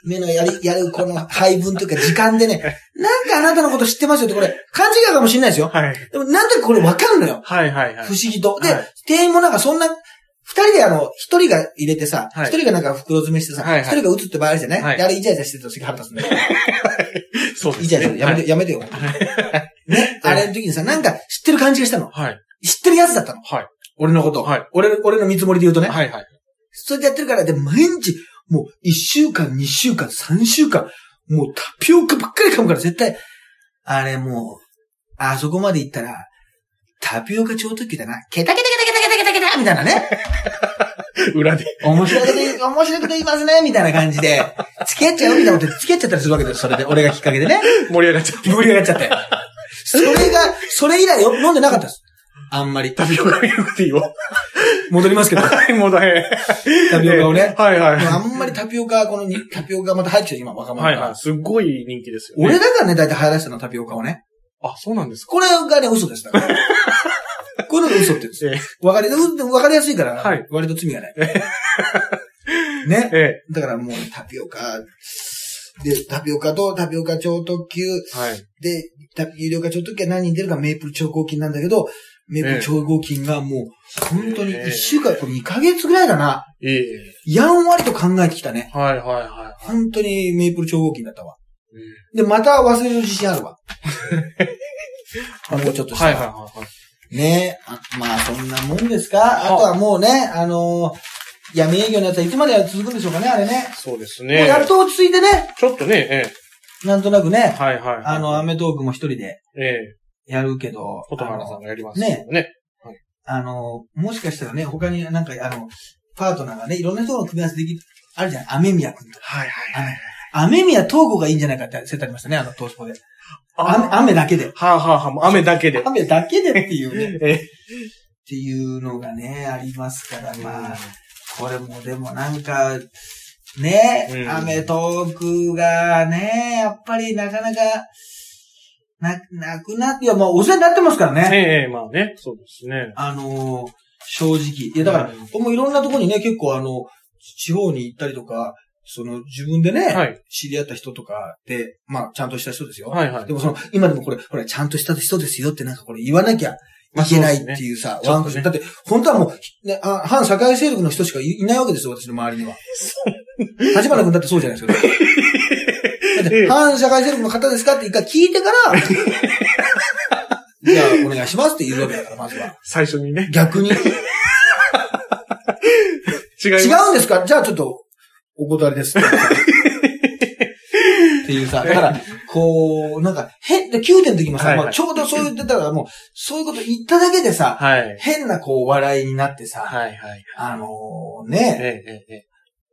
[SPEAKER 1] 目のやり、やるこの配分というか時間でね、なんかあなたのこと知ってますよって、これ、勘違いかもしれないですよ。
[SPEAKER 2] はい。
[SPEAKER 1] でも、なんとなくこれわかるのよ。
[SPEAKER 2] はいはいはい
[SPEAKER 1] 不。思議と。で、
[SPEAKER 2] はい
[SPEAKER 1] 店員もなんかそんな、二人であの、一人が入れてさ、一、
[SPEAKER 2] はい
[SPEAKER 1] 人がなんか袋詰めしてさ、一、
[SPEAKER 2] はいはい
[SPEAKER 1] 人が打つって場合あるじゃない、
[SPEAKER 2] はい
[SPEAKER 1] であれイチャイチャしてると次腹立つんだよ。
[SPEAKER 2] そうですね。
[SPEAKER 1] イチャイチャやめて、やめてよ。ね、あれの時にさ、なんか知ってる感じがしたの。
[SPEAKER 2] はい。
[SPEAKER 1] 知ってるやつだったの。
[SPEAKER 2] はい。
[SPEAKER 1] 俺のこと。
[SPEAKER 2] はい
[SPEAKER 1] 俺、俺の見積もりで言うとね。
[SPEAKER 2] はいはい。
[SPEAKER 1] それでやってるから、で、毎日、もう、一週間、二週間、三週間、もうタピオカばっかり噛むから絶対、あれもう、あそこまで行ったら、タピオカ超特急だな。ケタケタケタケタケタケタケタみたいなね。
[SPEAKER 2] 裏で。
[SPEAKER 1] 面白いこと言い、面白いこと言いますね、みたいな感じで、付き合っちゃうみたいなことで付き合っちゃったりするわけです、それで。俺がきっかけでね。
[SPEAKER 2] 盛り上がっちゃって。
[SPEAKER 1] 盛り上がっちゃって。それが、それ以来よ飲んでなかったです。あんまり。
[SPEAKER 2] タピオカミルクティーを。
[SPEAKER 1] 戻りますけど。
[SPEAKER 2] はい、もうだへ。
[SPEAKER 1] タピオカをね。
[SPEAKER 2] はいはい。
[SPEAKER 1] あんまりタピオカ、このに、タピオカまた入ってきて今、若者が
[SPEAKER 2] はいはい。すっごい人気ですよね。
[SPEAKER 1] 俺だからね、だいたい流行らせたの、タピオカをね。
[SPEAKER 2] あ、そうなんですか？
[SPEAKER 1] これがね、嘘です。だからこういうのが嘘って言うんですよ。
[SPEAKER 2] え
[SPEAKER 1] わかり、うわかりやすいから、
[SPEAKER 2] はい
[SPEAKER 1] 割と罪がない。ね
[SPEAKER 2] え。。え
[SPEAKER 1] だからもうタピオカ、で、タピオカとタピオカ超特急、
[SPEAKER 2] え。はい。
[SPEAKER 1] で、タピ有料化超特急は何人出るかメープル超合金なんだけど、メープル超合金がもう、本当に1週間、これ2ヶ月ぐらいだな。
[SPEAKER 2] ええ。
[SPEAKER 1] やんわりと考えてきたね。
[SPEAKER 2] はいはいは
[SPEAKER 1] 本当にメープル超合金だったわ。
[SPEAKER 2] い。
[SPEAKER 1] で、また忘れる自信あるわ。もうちょっとしたら
[SPEAKER 2] はいはいはいはい。
[SPEAKER 1] ねあまあ、そんなもんですか？あとはもうね、あのー闇営業のやつはいつまで続くんでしょうかね、あれね。
[SPEAKER 2] そうです
[SPEAKER 1] もう
[SPEAKER 2] ね。
[SPEAKER 1] やっと落ち着いてね、
[SPEAKER 2] ちょっとね、ええ。
[SPEAKER 1] なんとなくね、
[SPEAKER 2] はいはいはい。
[SPEAKER 1] あの、アメトークも一人で
[SPEAKER 2] ええ。
[SPEAKER 1] やるけど、
[SPEAKER 2] 琴原さんがやります
[SPEAKER 1] ね
[SPEAKER 2] ね。
[SPEAKER 1] あの、もしかしたらね、他になんか、あの、パートナーがね、いろんな人の組み合わせできる、あるじゃん、アメミヤ君とか。
[SPEAKER 2] はいはいはい。
[SPEAKER 1] アメミヤ東郷がいいんじゃないかって説ありましたね、あの、東スポで。雨
[SPEAKER 2] あ
[SPEAKER 1] 雨だけで。
[SPEAKER 2] はあはあはあ、もう雨だけで。
[SPEAKER 1] 雨だけでっていうね、っ
[SPEAKER 2] ええ。
[SPEAKER 1] ていうのがね、ありますから、まあ、これもでもなんか、ね、
[SPEAKER 2] うん
[SPEAKER 1] アメトークがね、やっぱりなかなか、な、なくなって、いや、まあ、お世話になってますからね。
[SPEAKER 2] ええ、まあね、そうですね。
[SPEAKER 1] あのー正直。いや、だから、
[SPEAKER 2] うん
[SPEAKER 1] 僕もいろんなところにね、結構あの、地方に行ったりとか、その、自分でね、
[SPEAKER 2] はい。
[SPEAKER 1] 知り合った人とかで、まあ、ちゃんとした人ですよ。
[SPEAKER 2] はいはい
[SPEAKER 1] で。もその、今でもこれ、ほら、ちゃんとした人ですよってなんかこれ言わなきゃいけないっていうさ、
[SPEAKER 2] まあ
[SPEAKER 1] ワンクッション。だって、本当はもう、ね、あ反社会勢力の人しかいいないわけですよ、私の周りには。立花君だってそうじゃないですか。反社会勢力の方ですかって一回聞いてから、じゃあ、お願いしますって言うわけだから、まずは。
[SPEAKER 2] 最初にね。
[SPEAKER 1] 逆に。
[SPEAKER 2] 違。
[SPEAKER 1] 違うんですか？じゃあちょっと、お断りです。っていうさ、だから、こう、なんか、変、で9点の時もさ、
[SPEAKER 2] はいはい
[SPEAKER 1] まあちょうどそう言ってたから、もう、そういうこと言っただけでさ、
[SPEAKER 2] はい。
[SPEAKER 1] 変なこう、笑いになってさ、
[SPEAKER 2] はいはい。
[SPEAKER 1] あのー
[SPEAKER 2] え
[SPEAKER 1] ね、
[SPEAKER 2] え、ええ、え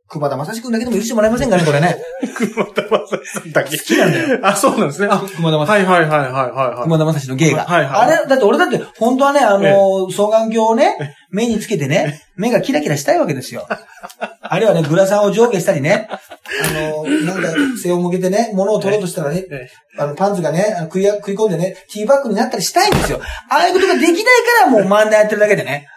[SPEAKER 1] 熊田正史君だけでも許してもらえませんかね、これね。
[SPEAKER 2] え。熊田正史さんだけ。
[SPEAKER 1] 好きなんだよ。
[SPEAKER 2] あ、そうなんですね。あ、
[SPEAKER 1] 熊田正史。
[SPEAKER 2] はいはいはいはいはいはい。
[SPEAKER 1] 熊田正史の芸が。
[SPEAKER 2] はいはい
[SPEAKER 1] あれ、だって俺だって、本当はね、あのー双眼鏡をね、目につけてね、目がキラキラしたいわけですよ。あれはね、グラサンを上下したりね、あの、なんか、背を向けてね、物を取ろうとしたらね、
[SPEAKER 2] ええ
[SPEAKER 1] あの、パンツがね、食いや、食い込んでね、ティーバッグになったりしたいんですよ。ああいうことができないからもう漫談やってるだけでね。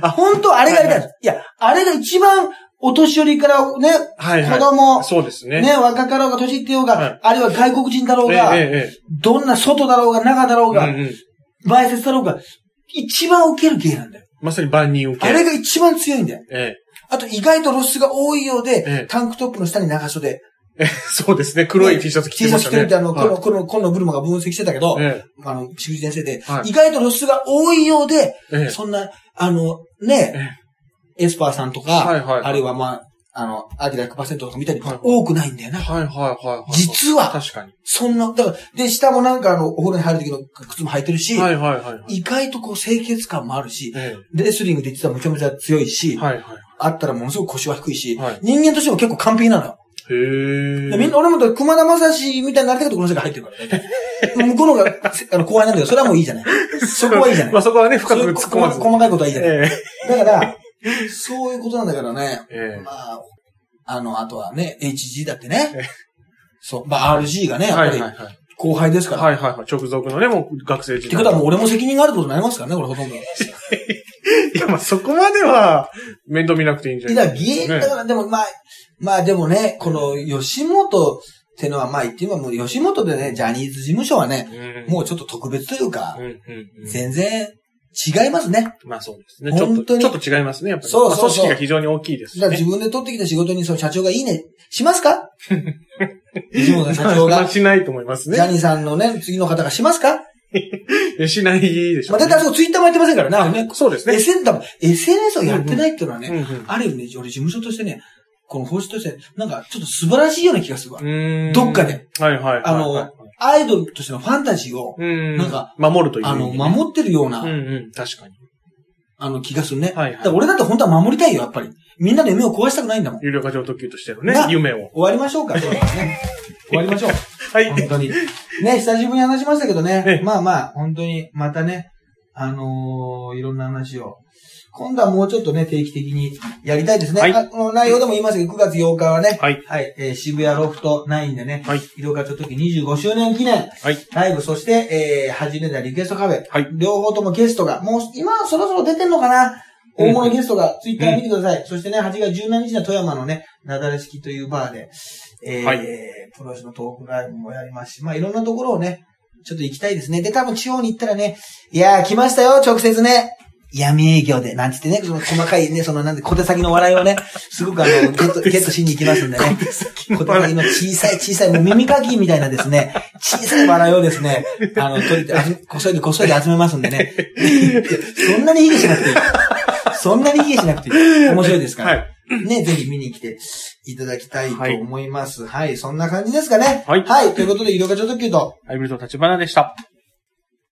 [SPEAKER 1] あ、本当はあれがやりたい。いや、あれが一番、お年寄りからね、
[SPEAKER 2] はいはい。
[SPEAKER 1] 子供、
[SPEAKER 2] そうですね。
[SPEAKER 1] ね、若かろうが年いってようが、
[SPEAKER 2] はい
[SPEAKER 1] あるいは外国人だろうが、
[SPEAKER 2] ええええ
[SPEAKER 1] どんな外だろうが中だろう
[SPEAKER 2] ええ
[SPEAKER 1] が、
[SPEAKER 2] うんうん
[SPEAKER 1] 前説だろうが、一番受ける芸なんだよ。
[SPEAKER 2] まさに万人受け。
[SPEAKER 1] あれが一番強いんだよ。
[SPEAKER 2] え
[SPEAKER 1] あと意外と露出が多いようで、
[SPEAKER 2] ええ
[SPEAKER 1] タンクトップの下に長袖。
[SPEAKER 2] えええそうですね。黒い T シャツ着
[SPEAKER 1] T シャツ
[SPEAKER 2] てましたね。
[SPEAKER 1] 着てるってあの、こ
[SPEAKER 2] はい
[SPEAKER 1] の、この、このブルマが分析してたけど、
[SPEAKER 2] え
[SPEAKER 1] あの、しぐじ先生で、
[SPEAKER 2] はい
[SPEAKER 1] 意外と露出が多いようで、
[SPEAKER 2] えええ
[SPEAKER 1] そんな、あの、ね、エスパーさんとか、
[SPEAKER 2] はいはいはい
[SPEAKER 1] あるいはまあ、あの、アキラ100%とか見たり、
[SPEAKER 2] はいはい
[SPEAKER 1] 多くないんだよな。
[SPEAKER 2] はいはいはいはい。
[SPEAKER 1] 実は、
[SPEAKER 2] 確かに。
[SPEAKER 1] そんな、だから、で、下もなんかあの、お風呂に入る時の靴も履いてるし、
[SPEAKER 2] はいはいはいはい。
[SPEAKER 1] 意外とこう清潔感もあるし、レスリングで実はめちゃめちゃ強いし、
[SPEAKER 2] えはいはい。
[SPEAKER 1] あったらものすごく腰は低いし、
[SPEAKER 2] はい
[SPEAKER 1] 人間としても結構完璧なのよ。
[SPEAKER 2] へ
[SPEAKER 1] みんな、俺もだ熊田正史みたいになりたいけどこの世界入ってるからね。向こうの方があの後輩なんだけど、それはもういいじゃない。そこはいいじゃない。
[SPEAKER 2] まあそこはね、深く突っ込まず。
[SPEAKER 1] 細かいことはいいじゃない。
[SPEAKER 2] え
[SPEAKER 1] だから、そういうことなんだからね。
[SPEAKER 2] ええ
[SPEAKER 1] まあ、あの、あとはね、HG だってね
[SPEAKER 2] え。
[SPEAKER 1] そう。まあ、RG がね、
[SPEAKER 2] え
[SPEAKER 1] やっぱり
[SPEAKER 2] はいはいはい。
[SPEAKER 1] 後輩ですから。
[SPEAKER 2] はいはいはい。直属のね、もう学生時代。
[SPEAKER 1] ってことはもう俺も責任があるってことになりますからね、これほとんど。い
[SPEAKER 2] いや、まあそこまでは、面倒見なくていいんじゃな
[SPEAKER 1] や、
[SPEAKER 2] い
[SPEAKER 1] 芸だからでもまあ、まあでもね、この吉本ってのはまあ言ってみればもう吉本でね、ジャニーズ事務所はね、
[SPEAKER 2] うん。
[SPEAKER 1] もうちょっと特別というか
[SPEAKER 2] うん、うんうん。
[SPEAKER 1] 全然違いますね。
[SPEAKER 2] まあそうですね。ちょっと、ちょっと違いますね、やっぱり。
[SPEAKER 1] そうそうそう
[SPEAKER 2] まあ組織が非常に大きいですしね。
[SPEAKER 1] だから自分で取ってきた仕事にその社長がいいね、しますか？吉本の社長
[SPEAKER 2] まあ
[SPEAKER 1] が、
[SPEAKER 2] しないと思いますね。
[SPEAKER 1] ジャニーさんのね、次の方がしますか？
[SPEAKER 2] しないでしょ
[SPEAKER 1] まあ、
[SPEAKER 2] うね。
[SPEAKER 1] だってあそこツイッターもやってませんからね。
[SPEAKER 2] そうですね。
[SPEAKER 1] SNS をやってないっていうのはね、
[SPEAKER 2] うんうん
[SPEAKER 1] ある意味ね、俺事務所としてね、この方針として、なんかちょっと素晴らしいような気がするわ。どっかで。
[SPEAKER 2] はいはいはいはい。
[SPEAKER 1] あのアイドルとしてのファンタジーを、
[SPEAKER 2] うん。
[SPEAKER 1] なんか、
[SPEAKER 2] 守るという意
[SPEAKER 1] あの。守ってるような、
[SPEAKER 2] うんうん、確かに。
[SPEAKER 1] あの、気がするね。
[SPEAKER 2] はいはい
[SPEAKER 1] だ俺だって本当は守りたいよ、やっぱり。みんなの夢を壊したくないんだもん。
[SPEAKER 2] 有料課長特急としてのね
[SPEAKER 1] な、
[SPEAKER 2] 夢を。
[SPEAKER 1] 終わりましょうか、そうですね。終わりましょう。
[SPEAKER 2] はい。
[SPEAKER 1] 本当に。ね、久しぶりに話しましたけどね
[SPEAKER 2] ええ。
[SPEAKER 1] まあまあ、本当に、またね、あのーいろんな話を。今度はもうちょっとね、定期的にやりたいですね。
[SPEAKER 2] はい
[SPEAKER 1] あこの内容でも言いますけど、9月8日はね、
[SPEAKER 2] はい。
[SPEAKER 1] はい、えー渋谷ロフト9でね、
[SPEAKER 2] はい。
[SPEAKER 1] 医療課長時25周年記念、
[SPEAKER 2] はい。
[SPEAKER 1] ライブ、そして、えー、初めてリクエストカフェ。
[SPEAKER 2] はい。
[SPEAKER 1] 両方ともゲストが、もう今そろそろ出てんのかな？大物ゲストが、ツイッター見てください。そしてね、8月17日には富山のね、なだれ式というバーで、えー
[SPEAKER 2] はい
[SPEAKER 1] プロレスのトークライブもやりますし、まあいろんなところをね、ちょっと行きたいですね。で、多分地方に行ったらね、いやー来ましたよ、直接ね。闇営業で、なんつってね、その細かいね、そのなんで小手先の笑いをね、すごくあの、ゲット、ゲットしに行きますんでね。小手先の小さい小さい、もう耳かきみたいなですね、小さい笑いをですね、あの、取りて、あこっそりこっそり集めますんでね。そんなに卑下しなくていい。そんなに卑下しなくていい。面白いですから。
[SPEAKER 2] はい。
[SPEAKER 1] ね、ぜひ見に来ていただきたいと思います。はい、そんな感じですかね。
[SPEAKER 2] はい
[SPEAKER 1] はい、ということで、医療課長特急と、
[SPEAKER 2] ハイブリッド立花でした。